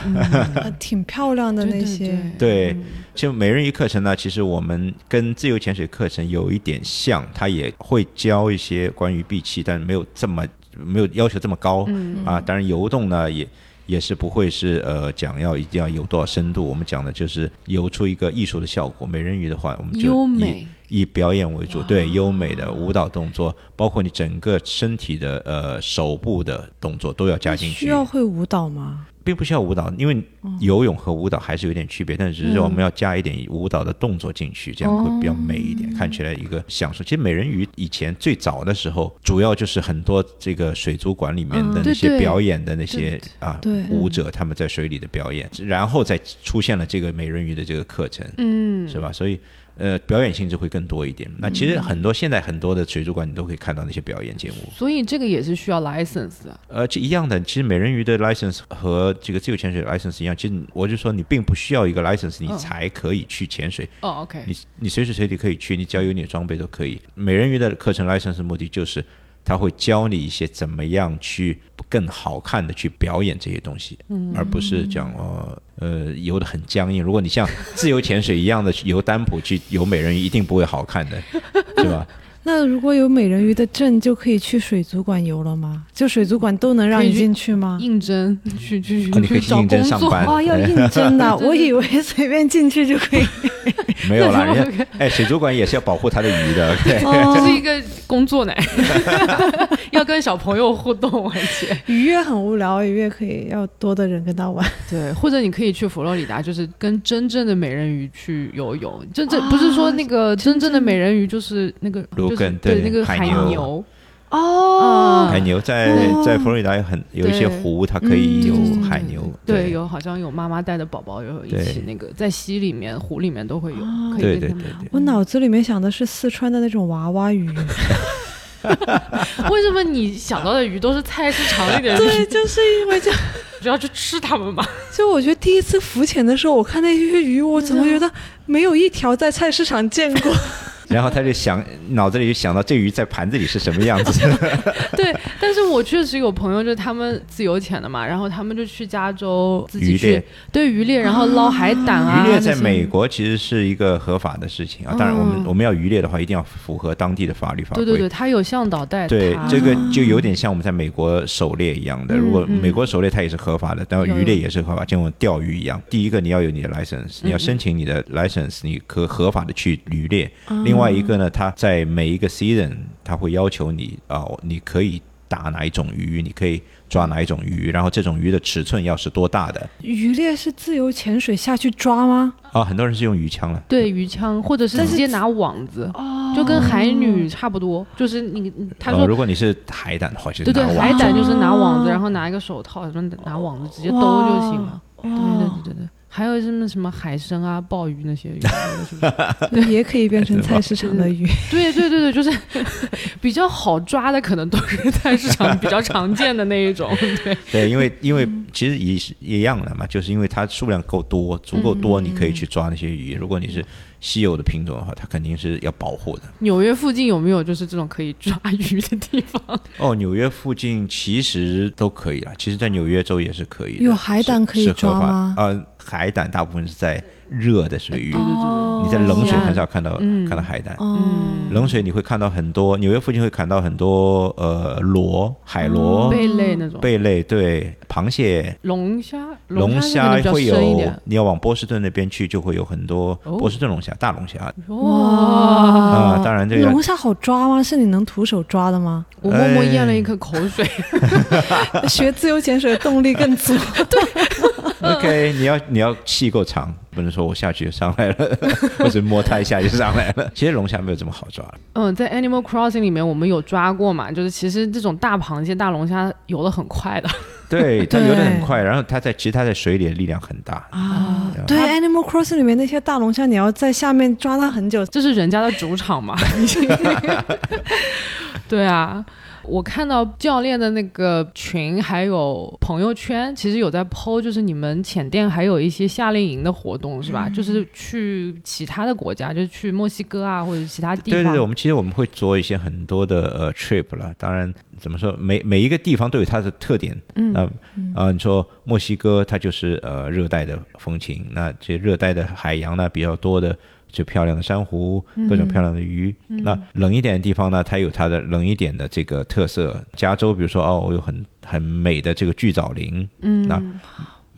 呃 [LAUGHS] 挺漂亮的对对那些，对，就美人鱼课程呢，其实我们跟自由潜水课程有一点像，它也会教一些关于闭气，但没有这么没有要求这么高、嗯啊。当然游动呢也。也是不会是呃讲要一定要游多少深度，我们讲的就是游出一个艺术的效果。美人鱼的话，我们就以优美以表演为主，对优美的舞蹈动作，包括你整个身体的呃手部的动作都要加进去。需要会舞蹈吗？并不需要舞蹈，因为游泳和舞蹈还是有点区别，但只是我们要加一点舞蹈的动作进去，这样会比较美一点，看起来一个享受。其实美人鱼以前最早的时候，主要就是很多这个水族馆里面的那些表演的那些对啊对舞者，他们在水里的表演，然后再出现了这个美人鱼的这个课程，嗯，是吧？所以。呃，表演性质会更多一点。那其实很多现在很多的水族馆，你都可以看到那些表演节目。所以这个也是需要 license 的。呃，这一样的，其实美人鱼的 license 和这个自由潜水的 license 一样。其实我就说，你并不需要一个 license，你嗯才可以去潜水。哦，OK，你你随时随地可以去，你只要有你的装备都可以。美人鱼的课程 license 目的就是，它会教你一些怎么样去更好看的去表演这些东西，而不是讲呃呃游的很僵硬。如果你像自由潜水一样的去游单蹼去游美人鱼，一定不会好看的，是吧？那如果有美人鱼的证，就可以去水族馆游了吗？就水族馆都能让你进去吗？应征 [LAUGHS] 去去哦你可以去找应征工作，上班哦，要应征的，[LAUGHS] 我以为随便进去就可以。[LAUGHS] 没有啦，那人家哎，水族馆也是要保护它的鱼的。对，哦这是一个工作呢，要跟小朋友互动，而且愉悦很无聊，愉悦可以要多的人跟他玩。对，或者你可以去佛罗里达，就是跟真正的美人鱼去游泳。真正不是说那个真正的美人鱼，就是那个对对那个海海牛牛，哦海牛在哦在佛罗里达有很有一些湖，它可以有嗯海牛。对，有好像有妈妈带的宝宝，有一起那个在溪里面、湖里面都会有，可对以跟他们对对对。我脑子里面想的是四川的那种娃娃鱼，[LAUGHS] 为什么你想到的鱼都是菜市场里的鱼？对，就是因为这样。不要去吃它们嘛。就我觉得第一次浮潜的时候，我看那些鱼，我怎么觉得没有一条在菜市场见过？然后他就想脑子里就想到这鱼在盘子里是什么样子。[LAUGHS] 对，我确实有朋友，就是他们自由潜的嘛，然后他们就去加州自己去对渔猎，然后捞海胆啊。渔猎在美国其实是一个合法的事情啊，当然我们嗯我们要渔猎的话，一定要符合当地的法律法规。对对对，他有向导带，对这个就有点像我们在美国狩猎一样的。嗯如果嗯美国狩猎它也是合法的，但有渔猎也是合法，就跟钓鱼一样。第一个你要有你的 license，你要嗯申请你的 license，你可合法的去渔猎。另外一个呢，他在每一个 season，他会要求你啊、你可以打哪一种鱼，你可以抓哪一种鱼，然后这种鱼的尺寸要是多大的渔猎是自由潜水下去抓吗？啊？很多人是用鱼枪了。对鱼枪，或者是直接拿网子，哦就跟海女差不多，就是你你他呃，说。如果你是海胆的话，就是对对海胆就是拿网哦子，然后拿一个手套，什么拿网子直接兜就行了。对对对对，还有什么什么海参啊、鲍鱼那些鱼，是不是？对，[LAUGHS] 也可以变成菜市场的鱼。[LAUGHS] 对对对对，就是 [LAUGHS] 比较好抓的，可能都是菜市场比较常见的那一种。对，对，因为因为其实也是一样的嘛，就是因为它数量够多，足够多，你可以去抓那些鱼。如果你是稀有的品种的话，它肯定是要保护的。纽约附近有没有就是这种可以抓鱼的地方？哦，纽约附近其实都可以啦，其实，在纽约州也是可以的。有海胆可以抓吗呃，海胆大部分是在热的水域，你在冷水很少看到、嗯看到海胆。哦，冷水你会看到很多，纽约附近会看到很多呃螺、海螺、贝类那种，贝类，对，螃蟹、龙虾，龙虾会有你要往波士顿那边去，就会有很多哦波士顿龙虾、大龙虾哇！啊。当然，这个龙虾好抓吗？是你能徒手抓的吗？我默默咽了一口口水。[LAUGHS] [LAUGHS] 学自由潜水的动力更足。[LAUGHS] OK，你要你要气够长，不能说我下去就上来了，[LAUGHS] 或者摸它一下就上来了。其实龙虾没有这么好抓，嗯，在 Animal Crossing 里面我们有抓过嘛，就是其实这种大螃蟹、大龙虾游得很快的。对，[LAUGHS] 它游得很快，然后它在其实它在水里的力量很大。啊，对，Animal Crossing 里面那些大龙虾，你要在下面抓它很久。这是人家的主场嘛。[LAUGHS] 对啊，我看到教练的那个群还有朋友圈，其实有在 PO，就是你们浅店还有一些夏令营的活动是吧？就是去其他的国家，就是去墨西哥啊或者其他地方。对对对，我们其实我们会做一些很多的呃 trip 了。当然，怎么说，每每一个地方都有它的特点。嗯啊啊，你说墨西哥，它就是呃热带的风情，那这热带的海洋呢比较多的。就漂亮的珊瑚，各种漂亮的鱼。那冷一点的地方呢，它有它的冷一点的这个特色。加州，比如说哦，我有很很美的这个巨藻林，嗯，那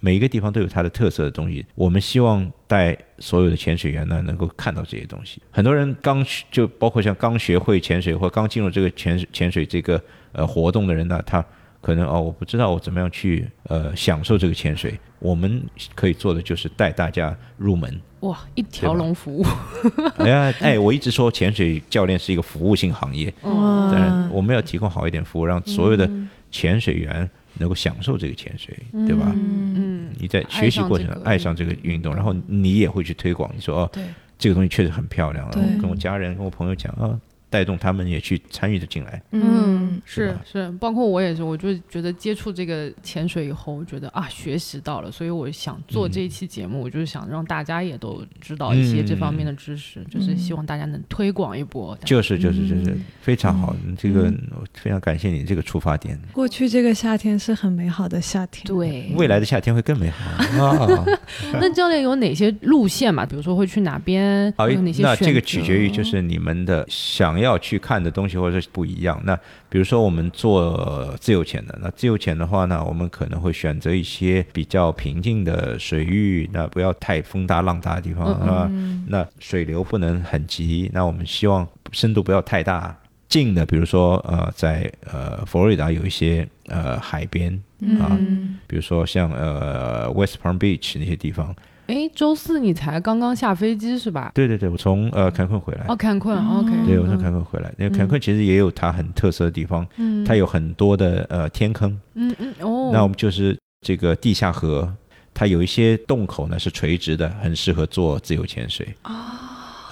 每一个地方都有它的特色的东西。我们希望带所有的潜水员呢，能够看到这些东西。很多人刚学就包括像刚学会潜水或刚进入这个潜水潜水这个呃活动的人呢，他可能哦，我不知道我怎么样去呃享受这个潜水。我们可以做的就是带大家入门。哇，一条龙服务。[LAUGHS] 哎呀，哎，我一直说潜水教练是一个服务性行业，嗯我们要提供好一点服务，让所有的潜水员能够享受这个潜水，对吧？嗯，你在学习过程中爱上这个。爱上这个运动，然后你也会去推广。你说哦，这个东西确实很漂亮，然后跟我家人、跟我朋友讲啊，带动他们也去参与的进来。嗯，是是是，包括我也是，我就觉得接触这个潜水以后，我觉得啊，学习到了，所以我想做这一期节目，我就是想让大家也都知道一些这方面的知识，就是希望大家能推广一波。就是就是就是非常好，这个非常感谢你这个出发点。过去这个夏天是很美好的夏天。对，未来的夏天会更美好啊！[LAUGHS] 那教练有哪些路线嘛？比如说会去哪边？[LAUGHS] 好有哪，些那这个取决于就是你们的想要去看的东西或者是不一样。那比如说我们做自由潜的，那自由潜的话呢，我们可能会选择一些比较平静的水域，那不要太风大浪大的地方啊。那水流不能很急，那我们希望深度不要太大。近的，比如说呃，在呃佛罗里达有一些呃海边啊，比如说像呃 West Palm Beach 那些地方。哎，周四你才刚刚下飞机是吧？对对对，我从呃坎昆回来。哦，坎昆，OK。对，我从坎昆回来。那坎昆其实也有它很特色的地方，嗯，它有很多的呃天坑，嗯嗯哦。那我们就是这个地下河，它有一些洞口呢是垂直的，很适合做自由潜水啊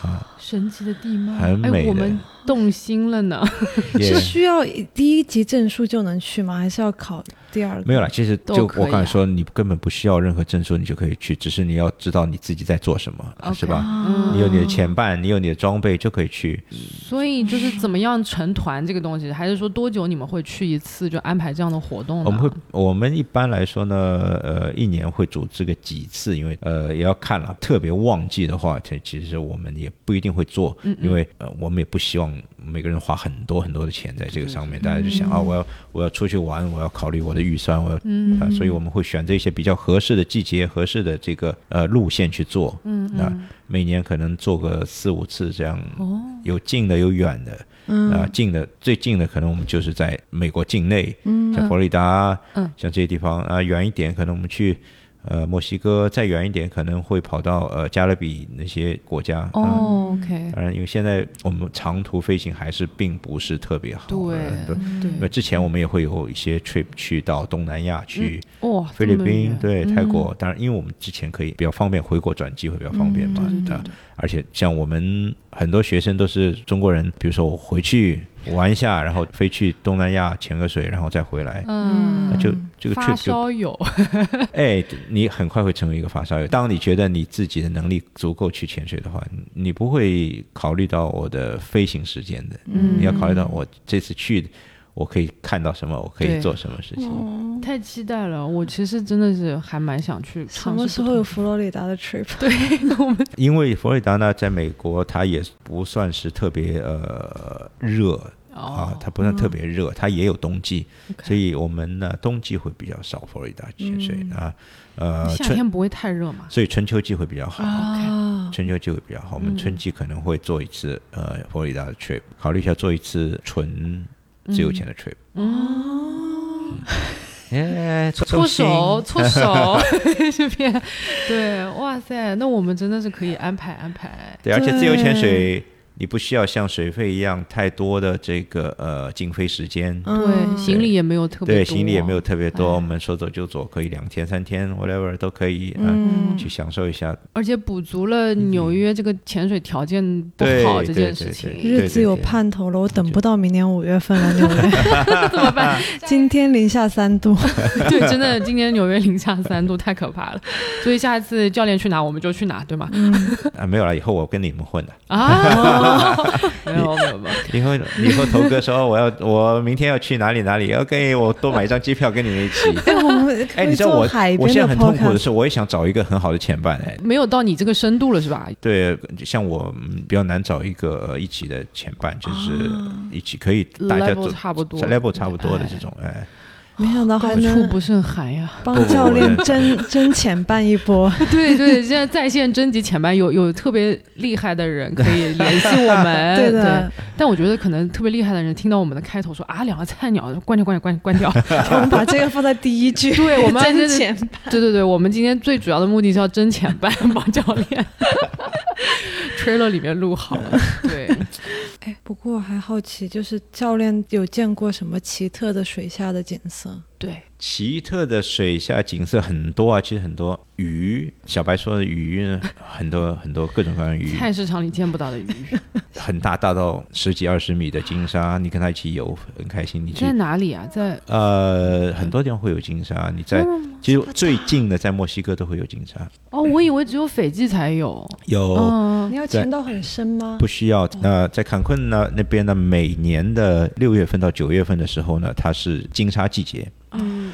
啊，神奇的地貌，很美我们动心了呢。[LAUGHS] 是需要第一级证书就能去吗？还是要考？第二没有了，其实就我刚才说，你根本不需要任何证书，你就可以去，只是你要知道你自己在做什么，是吧？你有你的前伴，你有你的装备就可以去。所以就是怎么样成团这个东西，还是说多久你们会去一次，就安排这样的活动？我们会，我们一般来说呢，呃，一年会组织个几次，因为呃也要看了，特别旺季的话，其其实我们也不一定会做，因为呃我们也不希望每个人花很多很多的钱在这个上面，大家就想啊，我要我要出去玩，我要考虑我的。预算我嗯啊，所以我们会选择一些比较合适的季节、合适的这个呃路线去做。嗯啊每年可能做个四五次这样。哦。有近的，有远的。嗯。啊，近的最近的可能我们就是在美国境内，嗯，像佛罗里达，嗯，像这些地方啊，远一点可能我们去。呃，墨西哥再远一点，可能会跑到呃加勒比那些国家。哦，OK。当然，因为现在我们长途飞行还是并不是特别好。对对。因为之前我们也会有一些 trip 去到东南亚去，哇，菲律宾对泰国。当然，因为我们之前可以比较方便回国转机会比较方便嘛。对。而且像我们很多学生都是中国人，比如说我回去。玩一下，然后飞去东南亚潜个水，然后再回来。嗯，就这个发烧友，[LAUGHS] 哎，你很快会成为一个发烧友。当你觉得你自己的能力足够去潜水的话，你不会考虑到我的飞行时间的。嗯，你要考虑到我这次去，我可以看到什么，我可以做什么事情。太期待了，我其实真的是还蛮想去。什么时候有佛罗里达的 trip？对，[LAUGHS] 我们因为佛罗里达呢，在美国它也不算是特别呃热。啊，它不算特别热，它也有冬季，所以我们呢冬季会比较少佛罗里达潜水啊，呃，夏天不会太热嘛，所以春秋季会比较好，春秋季会比较好，我们春季可能会做一次呃佛罗里达的 trip，考虑一下做一次纯自由潜的 trip。哦，哎，搓手搓 [LAUGHS] 手这边，对，哇塞，那我们真的是可以安排安排，对，而且自由潜水。你不需要像水费一样太多的这个呃经费时间，对，行李也没有特别对，行李也没有特别多，我们说走就走，可以两天三天，whatever 都可以，嗯，去享受一下。而且补足了纽约这个潜水条件不好这件事情，日子有盼头了，我等不到明年五月份了，纽约。[LAUGHS] 怎么办？[LAUGHS] 今天零下三度，[LAUGHS] 对，真的今年纽约零下三度太可怕了，所以下一次教练去哪我们就去哪，对吗？啊，没有了，以后我跟你们混的啊。[LAUGHS] 没有没有没有，以后以后头哥说我要我明天要去哪里哪里，OK，我多买一张机票跟你们一起。[LAUGHS] 哎，你知道我我现在很痛苦的是，我也想找一个很好的前伴，哎，没有到你这个深度了是吧？对，像我比较难找一个一起的前伴，就是一起可以大家都差不多，level 差不多的这种，哎。没想到还能不胜寒呀！帮教练争争前半一波。[LAUGHS] 对对，现在在线征集前半，有有特别厉害的人可以联系我们。[LAUGHS] 对的，但我觉得可能特别厉害的人听到我们的开头说啊，两个菜鸟，关掉关掉关关掉。[LAUGHS] 我们把这个放在第一句。对，我们争前半。对对对，我们今天最主要的目的是要争前半，帮教练。trailer 里面录好了。对。哎，不过我还好奇，就是教练有见过什么奇特的水下的景色？Wasser. 对，奇特的水下景色很多啊，其实很多鱼，小白说的鱼呢，很多 [LAUGHS] 很多各种各样的鱼，菜市场里见不到的鱼，很大，大到十几二十米的金沙，你跟他一起游很开心。你在哪里啊？在呃很多地方会有金沙，你在其实最近的在墨西哥都会有金沙。哦，我以为只有斐济才有。有，你要潜到很深吗？不需要。那在坎昆呢那边呢，每年的六月份到九月份的时候呢，它是金沙季节。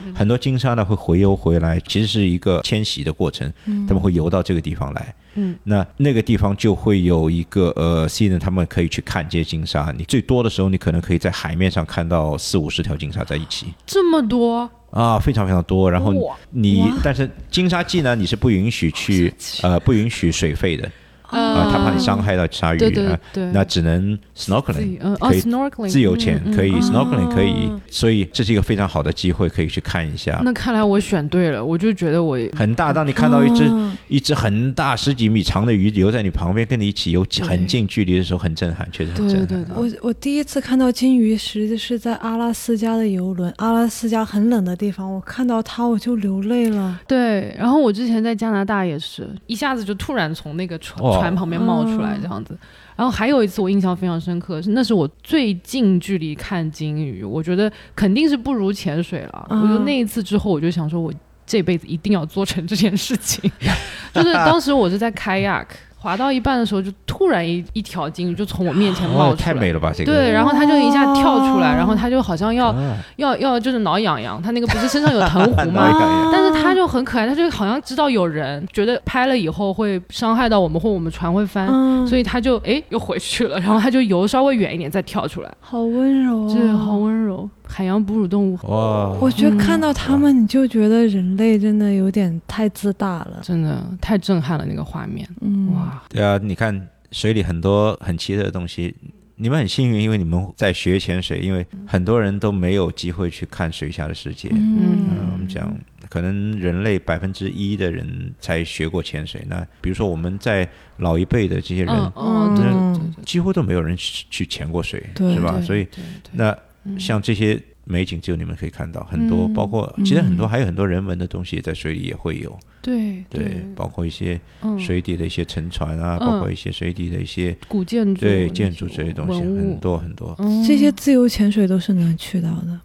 嗯，很多金沙呢会回游回来，其实是一个迁徙的过程，他们会游到这个地方来。嗯，那那个地方就会有一个呃 season，他们可以去看这些金鲨。你最多的时候，你可能可以在海面上看到四五十条金鲨在一起这么多啊，非常非常多。然后你但是金鲨季呢，你是不允许去呃不允许水费的啊，他怕你伤害到鲨鱼对对啊，对，那只能 snorkeling 可以 snorkeling 自由潜可以嗯 snorkeling 可以哦，所以这是一个非常好的机会，可以去看一下。那看来我选对了，我就觉得我很大，当你看到一只哦一只很大十几米长的鱼游在你旁边，跟你一起游很近距离的时候，很震撼，确实很对震撼。对对我我第一次看到金鱼，实际是在阿拉斯加的游轮，阿拉斯加很冷的地方，我看到它我就流泪了。对，然后我之前在加拿大也是，一下子就突然从那个船哇船旁边冒出来嗯这样子。然后还有一次我印象非常深刻，是那是我最近距离看金鱼，我觉得肯定是不如潜水了。嗯我觉得那一次之后，我就想说，我这辈子一定要做成这件事情。[LAUGHS] 就是当时我是在 kayak 滑到一半的时候，就突然一一条鲸鱼就从我面前冒哇，出来。太美了吧！这个对，然后它就一下跳出来，哇然后它就好像要啊要要就是挠痒痒，它那个不是身上有藤壶挠吗？痒痒但是它就很可爱，它就好像知道有人，觉得拍了以后会伤害到我们或我们船会翻，嗯，所以它就诶又回去了，然后它就游稍微远一点再跳出来，好温柔、哦，这好温柔。海洋哺乳动物哇，我觉得看到他们，你就觉得人类真的有点太自大了。真的太震撼了，那个画面，嗯，哇，对啊，你看水里很多很奇特的东西。你们很幸运，因为你们在学潜水，因为很多人都没有机会去看水下的世界。嗯嗯，我们讲，可能人类百分之一的人才学过潜水。那比如说我们在老一辈的这些人，嗯嗯，对对对对几乎都没有人去去潜过水，对是吧？所以那嗯像这些美景，只有你们可以看到很多，嗯。包括其实很多还有很多人文的东西在水里也会有，对对，包括一些嗯。水底的一些沉船啊，嗯。包括一些水底的一些古建筑对建筑这些东西，很多很多。嗯。这些自由潜水都是能去到的。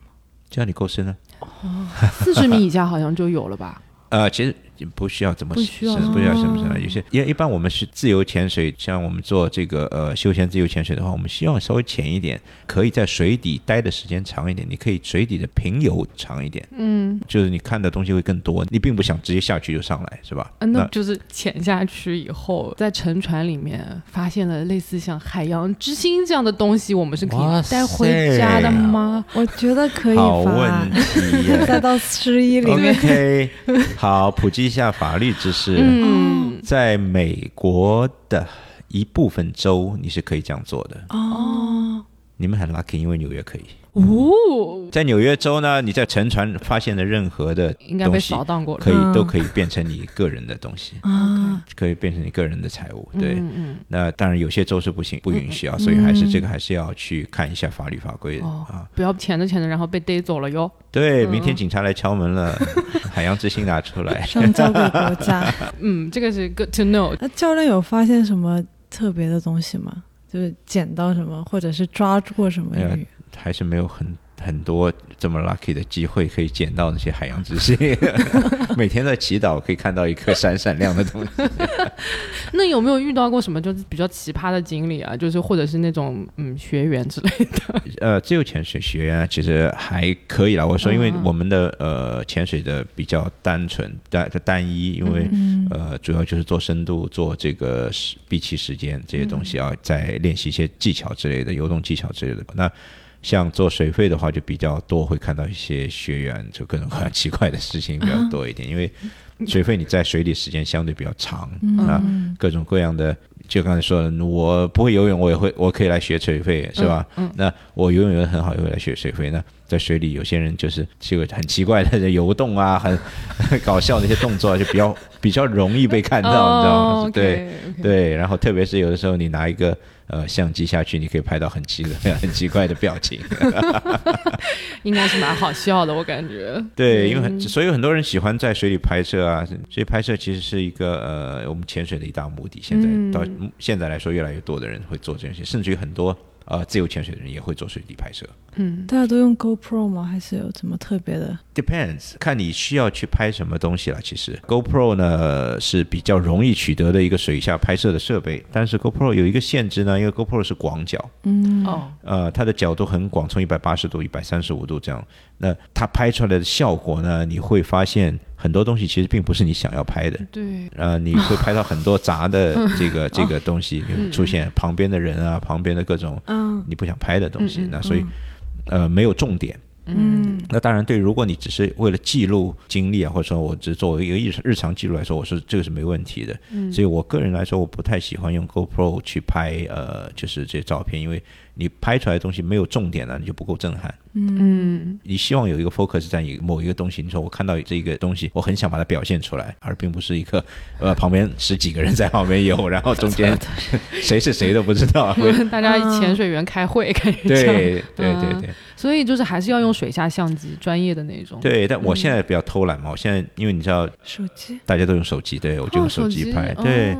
只要你够深呢，四十米以下好像就有了吧？[LAUGHS] 呃，其实不需要怎么不需要深，不需要什么深哦啊。有些因为一般我们是自由潜水，像我们做这个呃休闲自由潜水的话，我们希望稍微浅一点，可以在水底待的时间长一点，你可以水底的平游长一点，嗯，就是你看的东西会更多，你并不想直接下去就上来，是吧？啊，那就是潜下去以后，在沉船里面发现了类似像海洋之心这样的东西，我们是可以带回家的吗？我觉得可以好问。题。[LAUGHS] 再到十一里面，OK，好，普及一下法律知识。嗯，在美国的一部分州，你是可以这样做的。哦，你们很 lucky，因为纽约可以。哦，在纽约州呢，你在沉船发现的任何的应该被东西扫，荡过了。可以嗯都可以变成你个人的东西，[LAUGHS] 啊，可以变成你个人的财物。对，嗯嗯，那当然有些州是不行，不允许啊，所以还是这个还是要去看一下法律法规的哦啊。不要钱着钱着，然后被逮走了哟。对，嗯明天警察来敲门了，[LAUGHS] 海洋之心拿出来。上交给国家。[LAUGHS] 嗯，这个是 good to know。那教练有发现什么特别的东西吗？就是捡到什么，或者是抓住过什么鱼？还是没有很很多这么 lucky 的机会可以捡到那些海洋之星。[LAUGHS] 每天在祈祷可以看到一颗闪闪亮的东西。[LAUGHS] 那有没有遇到过什么就是比较奇葩的经历啊？就是或者是那种嗯学员之类的？[LAUGHS] 呃，自由潜水学员啊其实还可以啦。我说，因为我们的呃潜水的比较单纯单单一，因为、嗯呃主要就是做深度、做这个时闭气时间这些东西啊，再练习一些技巧之类的，游动技巧之类的。那像做水费的话，就比较多会看到一些学员就各种各样奇怪的事情比较多一点，因为水费你在水里时间相对比较长，那嗯各种各样的，就刚才说的，我不会游泳，我也会，我可以来学水费，是吧？嗯嗯那我游泳游得很好，也会来学水费。那在水里，有些人就是这个很奇怪的游动啊，很很 [LAUGHS] 搞笑的一些动作啊，就比较比较容易被看到，你知道吗？哦对。对，然后特别是有的时候你拿一个呃相机下去，你可以拍到很奇的、很奇怪的表情。[LAUGHS] 应该是蛮好笑的，我感觉。对，因为嗯很所以很多人喜欢在水里拍摄啊，所以拍摄其实是一个呃我们潜水的一大目的。现在、嗯到现在来说，越来越多的人会做这件事，甚至于很多呃自由潜水的人也会做水底拍摄。嗯，大家都用 GoPro 吗？还是有什么特别的？Depends，看你需要去拍什么东西了。其实 GoPro 呢是比较容易取得的一个水下拍摄的设备，但是 GoPro 有一个限制呢，因为 GoPro 是广角，嗯，哦，呃，它的角度很广，从一百八十度、一百三十五度这样。那它拍出来的效果呢，你会发现很多东西其实并不是你想要拍的。对，呃，你会拍到很多杂的 [LAUGHS] 这个这个东西出现，旁边的人啊，旁边的各种嗯。你不想拍的东西，那所以呃没有重点。嗯。那当然，对，如果你只是为了记录经历啊，或者说我只作为一个日日常记录来说，我是这个是没问题的。嗯。所以我个人来说，我不太喜欢用 GoPro 去拍呃，就是这些照片，因为你拍出来的东西没有重点了、你就不够震撼。嗯。你希望有一个 focus 在你某一个东西，你说我看到这个东西，我很想把它表现出来，而并不是一个呃旁边十几个人在旁边游，然后中间 [LAUGHS] 谁是谁都不知道。会。[LAUGHS] 大家潜水员开会，对对对对所以就是还是要用水下相机，专业的那种。对，但我现在比较偷懒嘛，我现在因为你知道手机。大家都用手机，对我就用哦手机拍，对。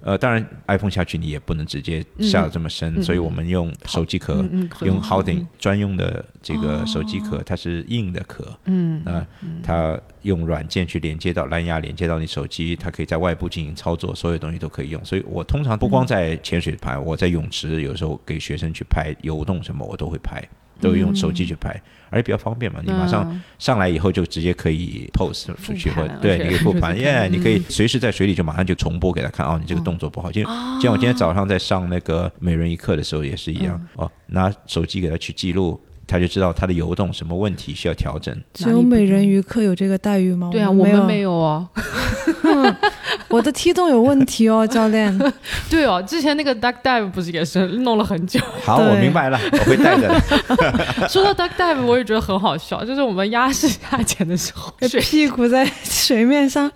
呃，当然，iPhone 下去你也不能直接下的这么深，嗯。所以我们用手机壳，嗯嗯用嗯。Houding 专用的这个手机壳，它是硬的壳，嗯。那、它用软件去连接到蓝牙，连接到你手机，它可以在外部进行操作，所有东西都可以用。所以我通常不光在潜水拍，我在泳池有时候给学生去拍游动什么，我都会拍，都用手机去拍，而且比较方便嘛，你马上嗯。上来以后就直接可以 pose 出去，或对，你可以复盘，[LAUGHS] 就是耶、看你可以随时在水里就马上就重播给他看，哦，你这个动作不好。就就像我今天早上在上那个每人一课的时候也是一样，哦，拿手机给他去记录。他就知道他的游动什么问题需要调整。[LAUGHS] 只有美人鱼课有这个待遇吗？对啊，我们没有哦。[LAUGHS] 我的踢动有问题哦，[LAUGHS] 教练。对哦，之前那个 duck dive 不是也是弄了很久。好，我明白了，我会带着的。说到 duck dive，我也觉得很好笑，就是我们压式下潜的时候，屁股在水面上，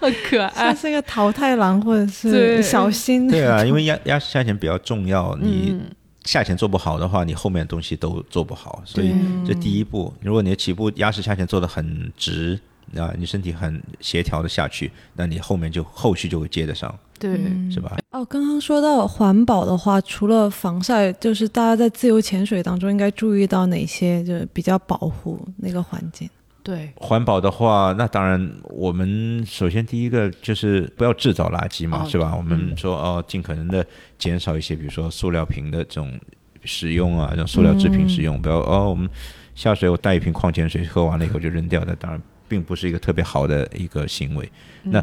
很可爱像。是个淘太郎或者是小心。对啊，因为压压下潜比较重要，你嗯下潜做不好的话，你后面的东西都做不好。所以这第一步，如果你的起步压式下潜做的很直，啊，你身体很协调的下去，那你后面就后续就会接得上，对，是吧？哦，刚刚说到环保的话，除了防晒，就是大家在自由潜水当中应该注意到哪些，就是比较保护那个环境。对，环保的话，那当然，我们首先第一个就是不要制造垃圾嘛，哦是吧？我们说哦，尽可能的减少一些，比如说塑料瓶的这种使用啊，这种塑料制品使用，不要哦，我们下水我带一瓶矿泉水，喝完了以后就扔掉，那当然并不是一个特别好的一个行为。那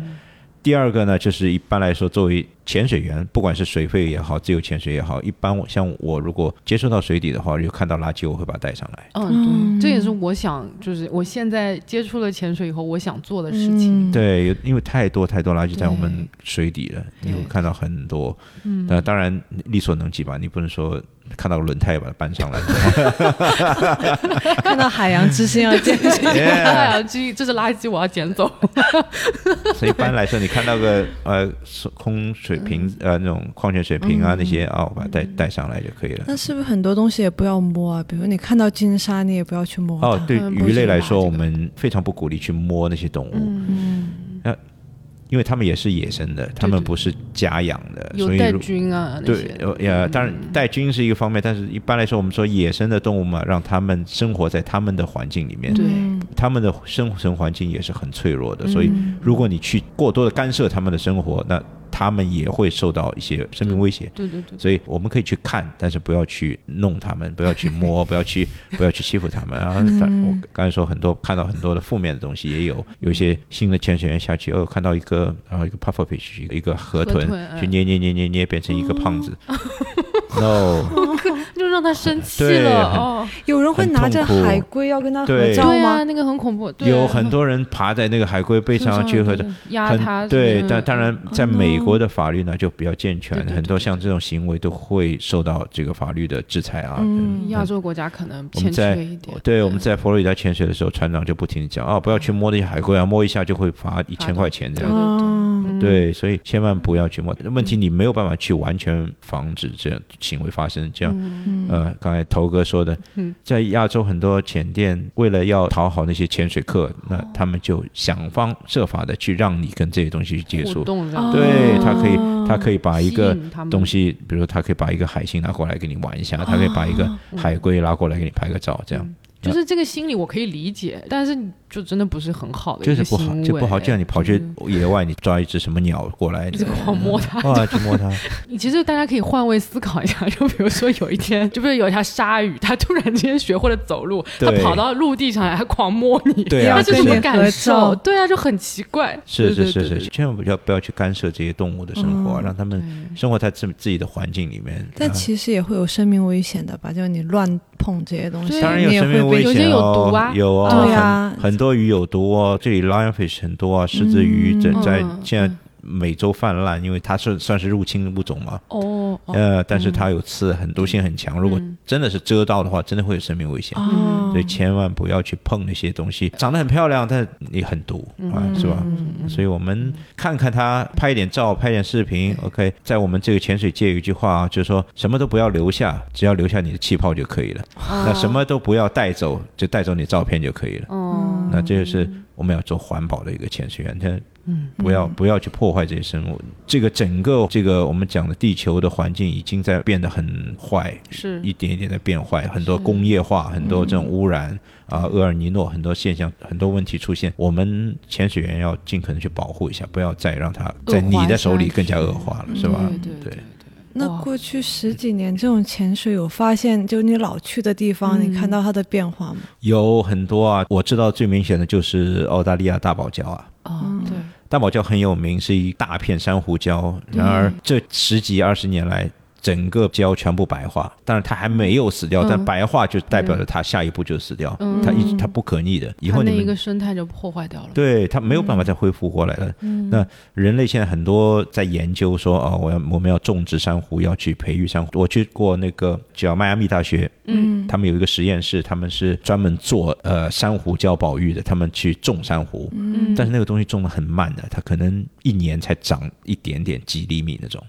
第二个呢，就是一般来说，作为潜水员，不管是水肺也好，自由潜水也好，一般我像我如果接触到水底的话，就看到垃圾，我会把它带上来。嗯，对，这也是我想，就是我现在接触了潜水以后，我想做的事情。嗯，对，因为太多太多垃圾在我们水底了，你会看到很多。嗯那当然力所能及吧，你不能说看到轮胎把它搬上来。[LAUGHS] 看到海洋之心要见识。[LAUGHS] 哎呀，这这是垃圾，我要捡走。[LAUGHS] 所以一般来说，你看到个呃空水瓶呃那种矿泉水瓶啊那些啊，我把它带带上来就可以了。那是不是很多东西也不要摸啊？比如你看到金沙，你也不要去摸它。哦，对鱼类来说，我们非常不鼓励去摸那些动物，嗯，因为他们也是野生的，他们不是家养的，所以带菌啊对，。呃呀，当然带菌是一个方面，但是一般来说，我们说野生的动物嘛，让他们生活在他们的环境里面，对。嗯。它们的生存环境也是很脆弱的，所以如果你去过多的干涉他们的生活，那它们也会受到一些生命威胁。对对对，所以我们可以去看，但是不要去弄他们，不要去摸，[LAUGHS] 不要去不要去欺负他们啊！反我刚才说很多看到很多的负面的东西，也有有一些新的潜水员下去，哦，看到一个然后一个 pufferfish 一个河豚去捏捏捏捏捏，变成一个胖子。No，就 [LAUGHS] 让他生气了哦。有人会拿着海龟要跟他合对照吗对啊，？那个很恐怖。对有很多人爬在那个海龟背上去和对压他对，嗯但当然在美国的法律呢就比较健全对对，对很多像这种行为都会受到这个法律的制裁啊。嗯亚洲国家可能欠缺一点。对我们在佛罗里达潜水的时候，船长就不停的讲啊，不要去摸那些海龟啊，摸一下就会罚一千块钱这样。对哦，嗯对，所以千万不要去摸。问题你没有办法去完全防止这样行为发生。这样，嗯呃，刚才头哥说的，在亚洲很多潜店为了要讨好那些潜水客，那他们就想方设法的去让你跟这些东西去接触。对他可以，哦他可以把一个东西，比如说他可以把一个海星拿过来给你玩一下，他可以把一个海龟拉过来给你拍个照，这样。就是这个心理我可以理解，但是就真的不是很好的就是不好，就不好。这样你跑去野外，你抓一只什么鸟过来，一直狂摸它，哇，去摸它，[LAUGHS] 你其实大家可以换位思考一下，就比如说有一天，就比如有一条鲨鱼，它突然之间学会了走路，它跑到陆地上来，还狂摸你，对啊那是什么感受？对啊，就很奇怪。是是是是，千万不要不要去干涉这些动物的生活让他们生活在自自己的环境里面。但啊其实也会有生命危险的吧？就是你乱碰这些东西，对当然有你也会被生命危险有些有哦，毒啊有啊，对啊很很多鱼有毒哦，这里 lionfish 很多啊，狮子鱼在在嗯现在嗯美洲泛滥，因为它是算是入侵物种嘛，哦，哦呃，但是它有刺，很毒性很强，如果嗯真的是蛰到的话，真的会有生命危险。哦，所以千万不要去碰那些东西，长得很漂亮，但你很毒啊，是吧？嗯所以我们看看它，拍一点照，拍一点视频，OK。在我们这个潜水界有一句话啊，就是说什么都不要留下，只要留下你的气泡就可以了。那什么都不要带走，就带走你照片就可以了。哦，那这就是我们要做环保的一个潜水员，他嗯不要不要去破坏这些生物。这个整个这个我们讲的地球的环境已经在变得很坏，是一点一点在变坏，很多工业化，很多这种污染啊，厄尔尼诺很多现象，很多问题出现。我们潜水员要尽可能去保护一下，不要再让它在你的手里更加恶化了，是吧？对对对对。那过去十几年，这种潜水有发现，就你老去的地方，嗯你看到它的变化吗？有很多啊，我知道最明显的就是澳大利亚大堡礁啊。哦，对，大堡礁很有名，是一大片珊瑚礁。然而这十几二十年来，整个礁全部白化。但是它还没有死掉，嗯但白化就代表着它下一步就死掉。嗯它一直它不可逆的，以后它那一个生态就破坏掉了。对它没有办法再恢复过来了。嗯那人类现在很多在研究说，哦，我要我们要种植珊瑚，要去培育珊瑚。我去过那个叫迈阿密大学，嗯他们有一个实验室，他们是专门做呃珊瑚礁保育的，他们去种珊瑚。嗯，但是那个东西种的很慢的，它可能一年才长一点点几厘米那种，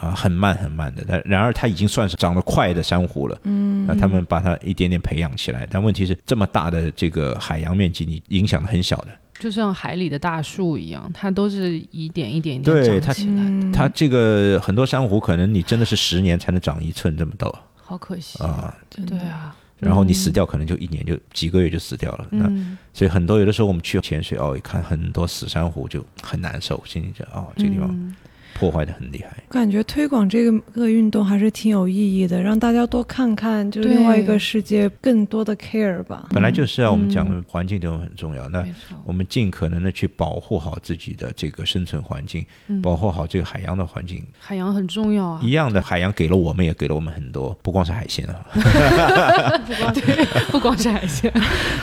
啊、很慢很慢的。但然而它已经算是长得快的珊瑚了，嗯，那他们把它一点点培养起来。但问题是，这么大的这个海洋面积，你影响的很小的。就像海里的大树一样，它都是一点一点一对它点长起来的，嗯它这个很多珊瑚可能你真的是十年才能长一寸这么多好可惜。啊，对啊，然后你死掉可能就一年就几个月就死掉了。那嗯所以很多有的时候我们去潜水哦，一看很多死珊瑚就很难受，心里就哦这个地方嗯破坏的很厉害。感觉推广这个这个运动还是挺有意义的，让大家多看看，就是另外一个世界，更多的 care 吧。本来就是啊，我们嗯讲的环境都很重要。那，我们尽可能的去保护好自己的这个生存环境，嗯保护好这个海洋的环境。海洋很重要啊一，样的，海洋给了我们，也给了我们很多，不光是海鲜啊。[LAUGHS] 不光是海鲜，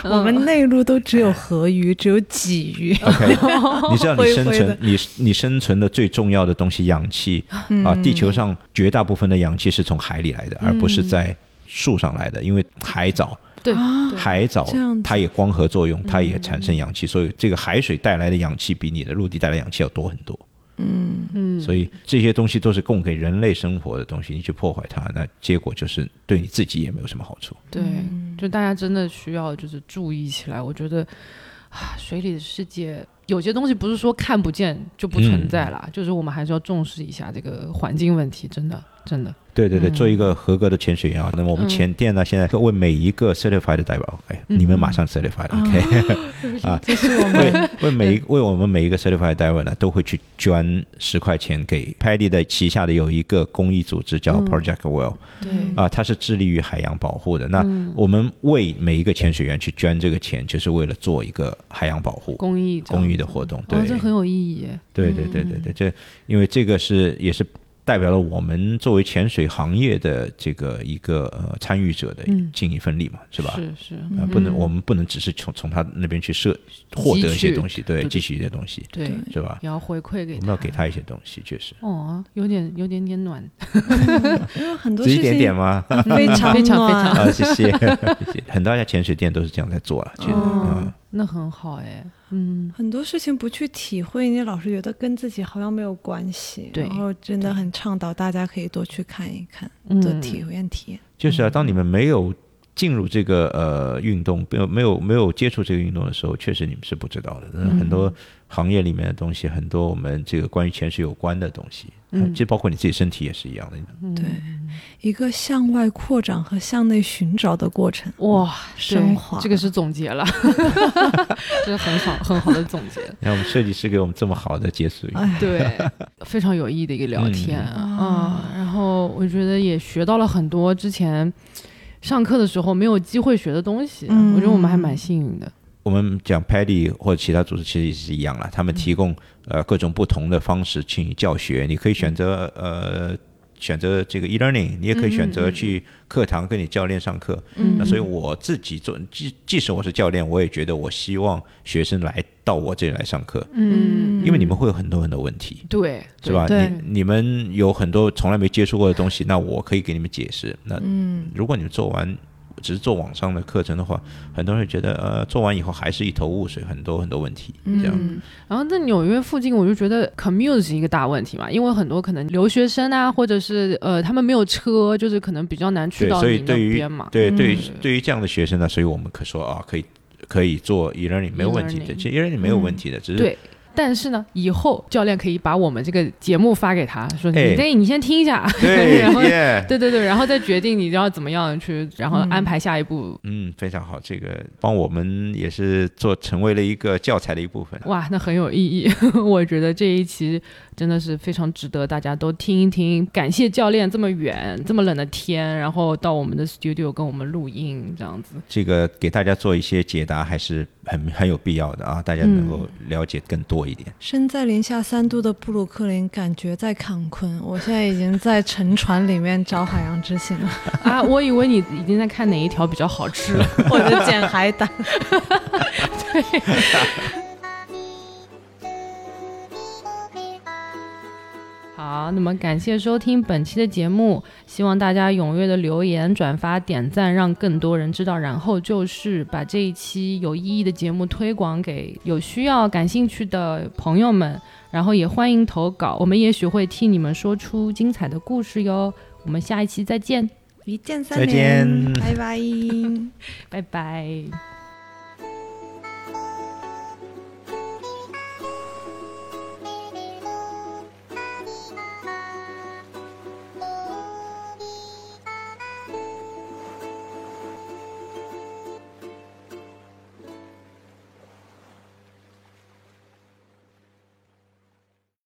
我们内陆都只有河鱼，只有鲫鱼。OK，[LAUGHS] 你知道你生存灰灰，你你生存的最重要的东西，氧气嗯啊，地球上绝大部分的氧气是从海里来的，而不是在树上来的，因为海藻。对海藻它也光合作用，它也产生氧气，所以这个海水带来的氧气比你的陆地带来的氧气要多很多。嗯，嗯，所以这些东西都是供给人类生活的东西，你去破坏它，那结果就是对你自己也没有什么好处。对，就大家真的需要就是注意起来。我觉得啊，水里的世界有些东西不是说看不见就不存在了，就是我们还是要重视一下这个环境问题，真的真的。对对对，嗯。做一个合格的潜水员啊。那么我们前店呢，现在为每一个 certified 的代表，OK，嗯。你们马上 certified，OK，[LAUGHS] 啊，这是我为们 [LAUGHS] 为每一为我们每一个 certified 代表呢，都会去捐十块钱给 Paddy 的旗下的有一个公益组织叫嗯。Project Well，对，啊，它是致力于海洋保护的。那嗯。我们为每一个潜水员去捐这个钱，就是为了做一个海洋保护公益公益的活动。哦，对，这很有意义耶。对对对对对，这因为这个是也是代表了我们作为潜水行业的这个一个呃参与者的嗯。尽一份力嘛，是吧？是是，啊，不能，嗯我们不能只是从从他那边去摄获得一些东西，对，汲取一些东西，对，是吧？也要回馈给我们要给他一些东西，确实，哦，有点有点点暖，因 [LAUGHS] 为很多只一事情点点吗？非常 [LAUGHS] 非常非常。啊，谢谢，谢谢。很多家潜水店都是这样在做了，其实，哦。嗯，那很好哎，嗯，很多事情不去体会，你老是觉得跟自己好像没有关系。对然后真的很倡导大家可以多去看一看，嗯多体验体验。就是啊，当你们没有进入这个呃运动，没有没有没有接触这个运动的时候，确实你们是不知道的。嗯很多行业里面的东西，很多我们这个关于潜水有关的东西，嗯其实包括你自己身体也是一样的。对，一个向外扩展和向内寻找的过程。哇，升华这个是总结了，[LAUGHS] 这是很好很好的总结。你看我们设计师给我们这么好的结束语，哎，对，非常有意义的一个聊天嗯啊、然后我觉得也学到了很多之前上课的时候没有机会学的东西，嗯我觉得我们还蛮幸运的。我们讲 Paddy 或者其他组织其实也是一样了，他们提供呃各种不同的方式去教学，你可以选择呃选择这个 e-learning，你也可以选择去课堂跟你教练上课。嗯那所以我自己做，即即使我是教练，我也觉得我希望学生来到我这里来上课，嗯，因为你们会有很多很多问题。对，是吧？你你们有很多从来没接触过的东西，那我可以给你们解释。那嗯，如果你们做完只是做网上的课程的话，很多人会觉得呃做完以后还是一头雾水，很多很多问题这样。嗯，然后在纽约附近，我就觉得 commute 是一个大问题嘛，因为很多可能留学生啊，或者是呃他们没有车，就是可能比较难去，到你那边嘛。对对于嗯对于这样的学生呢，所以我们可说啊，可以可以做 e-learning 没有问题的其实 e-learning 没有问题的，只是对，但是呢，以后教练可以把我们这个节目发给他，说哎你这你先听一下，对 [LAUGHS] 然后。对对对，然后再决定你要怎么样去，然后嗯安排下一步。嗯，非常好，这个帮我们也是做成为了一个教材的一部分。哇，那很有意义。[LAUGHS] 我觉得这一期真的是非常值得大家都听一听。感谢教练这么远、这么冷的天，然后到我们的 studio 跟我们录音，这样子。这个给大家做一些解答，还是很很有必要的啊，大家能够了解更多一点。身在零下三度的布鲁克林，感觉在坎昆。我现在已经在沉船里面找海洋之心了，[LAUGHS] 啊，我以为你已经在看哪一条比较好吃了。[LAUGHS] 我的捡海胆。[LAUGHS] 好，那么感谢收听本期的节目，希望大家踊跃的留言、转发、点赞，让更多人知道。然后就是把这一期有意义的节目推广给有需要、感兴趣的朋友们，然后也欢迎投稿，我们也许会替你们说出精彩的故事哟。我们下一期再见，一键三再连，拜拜。[LAUGHS] [LAUGHS] 拜拜。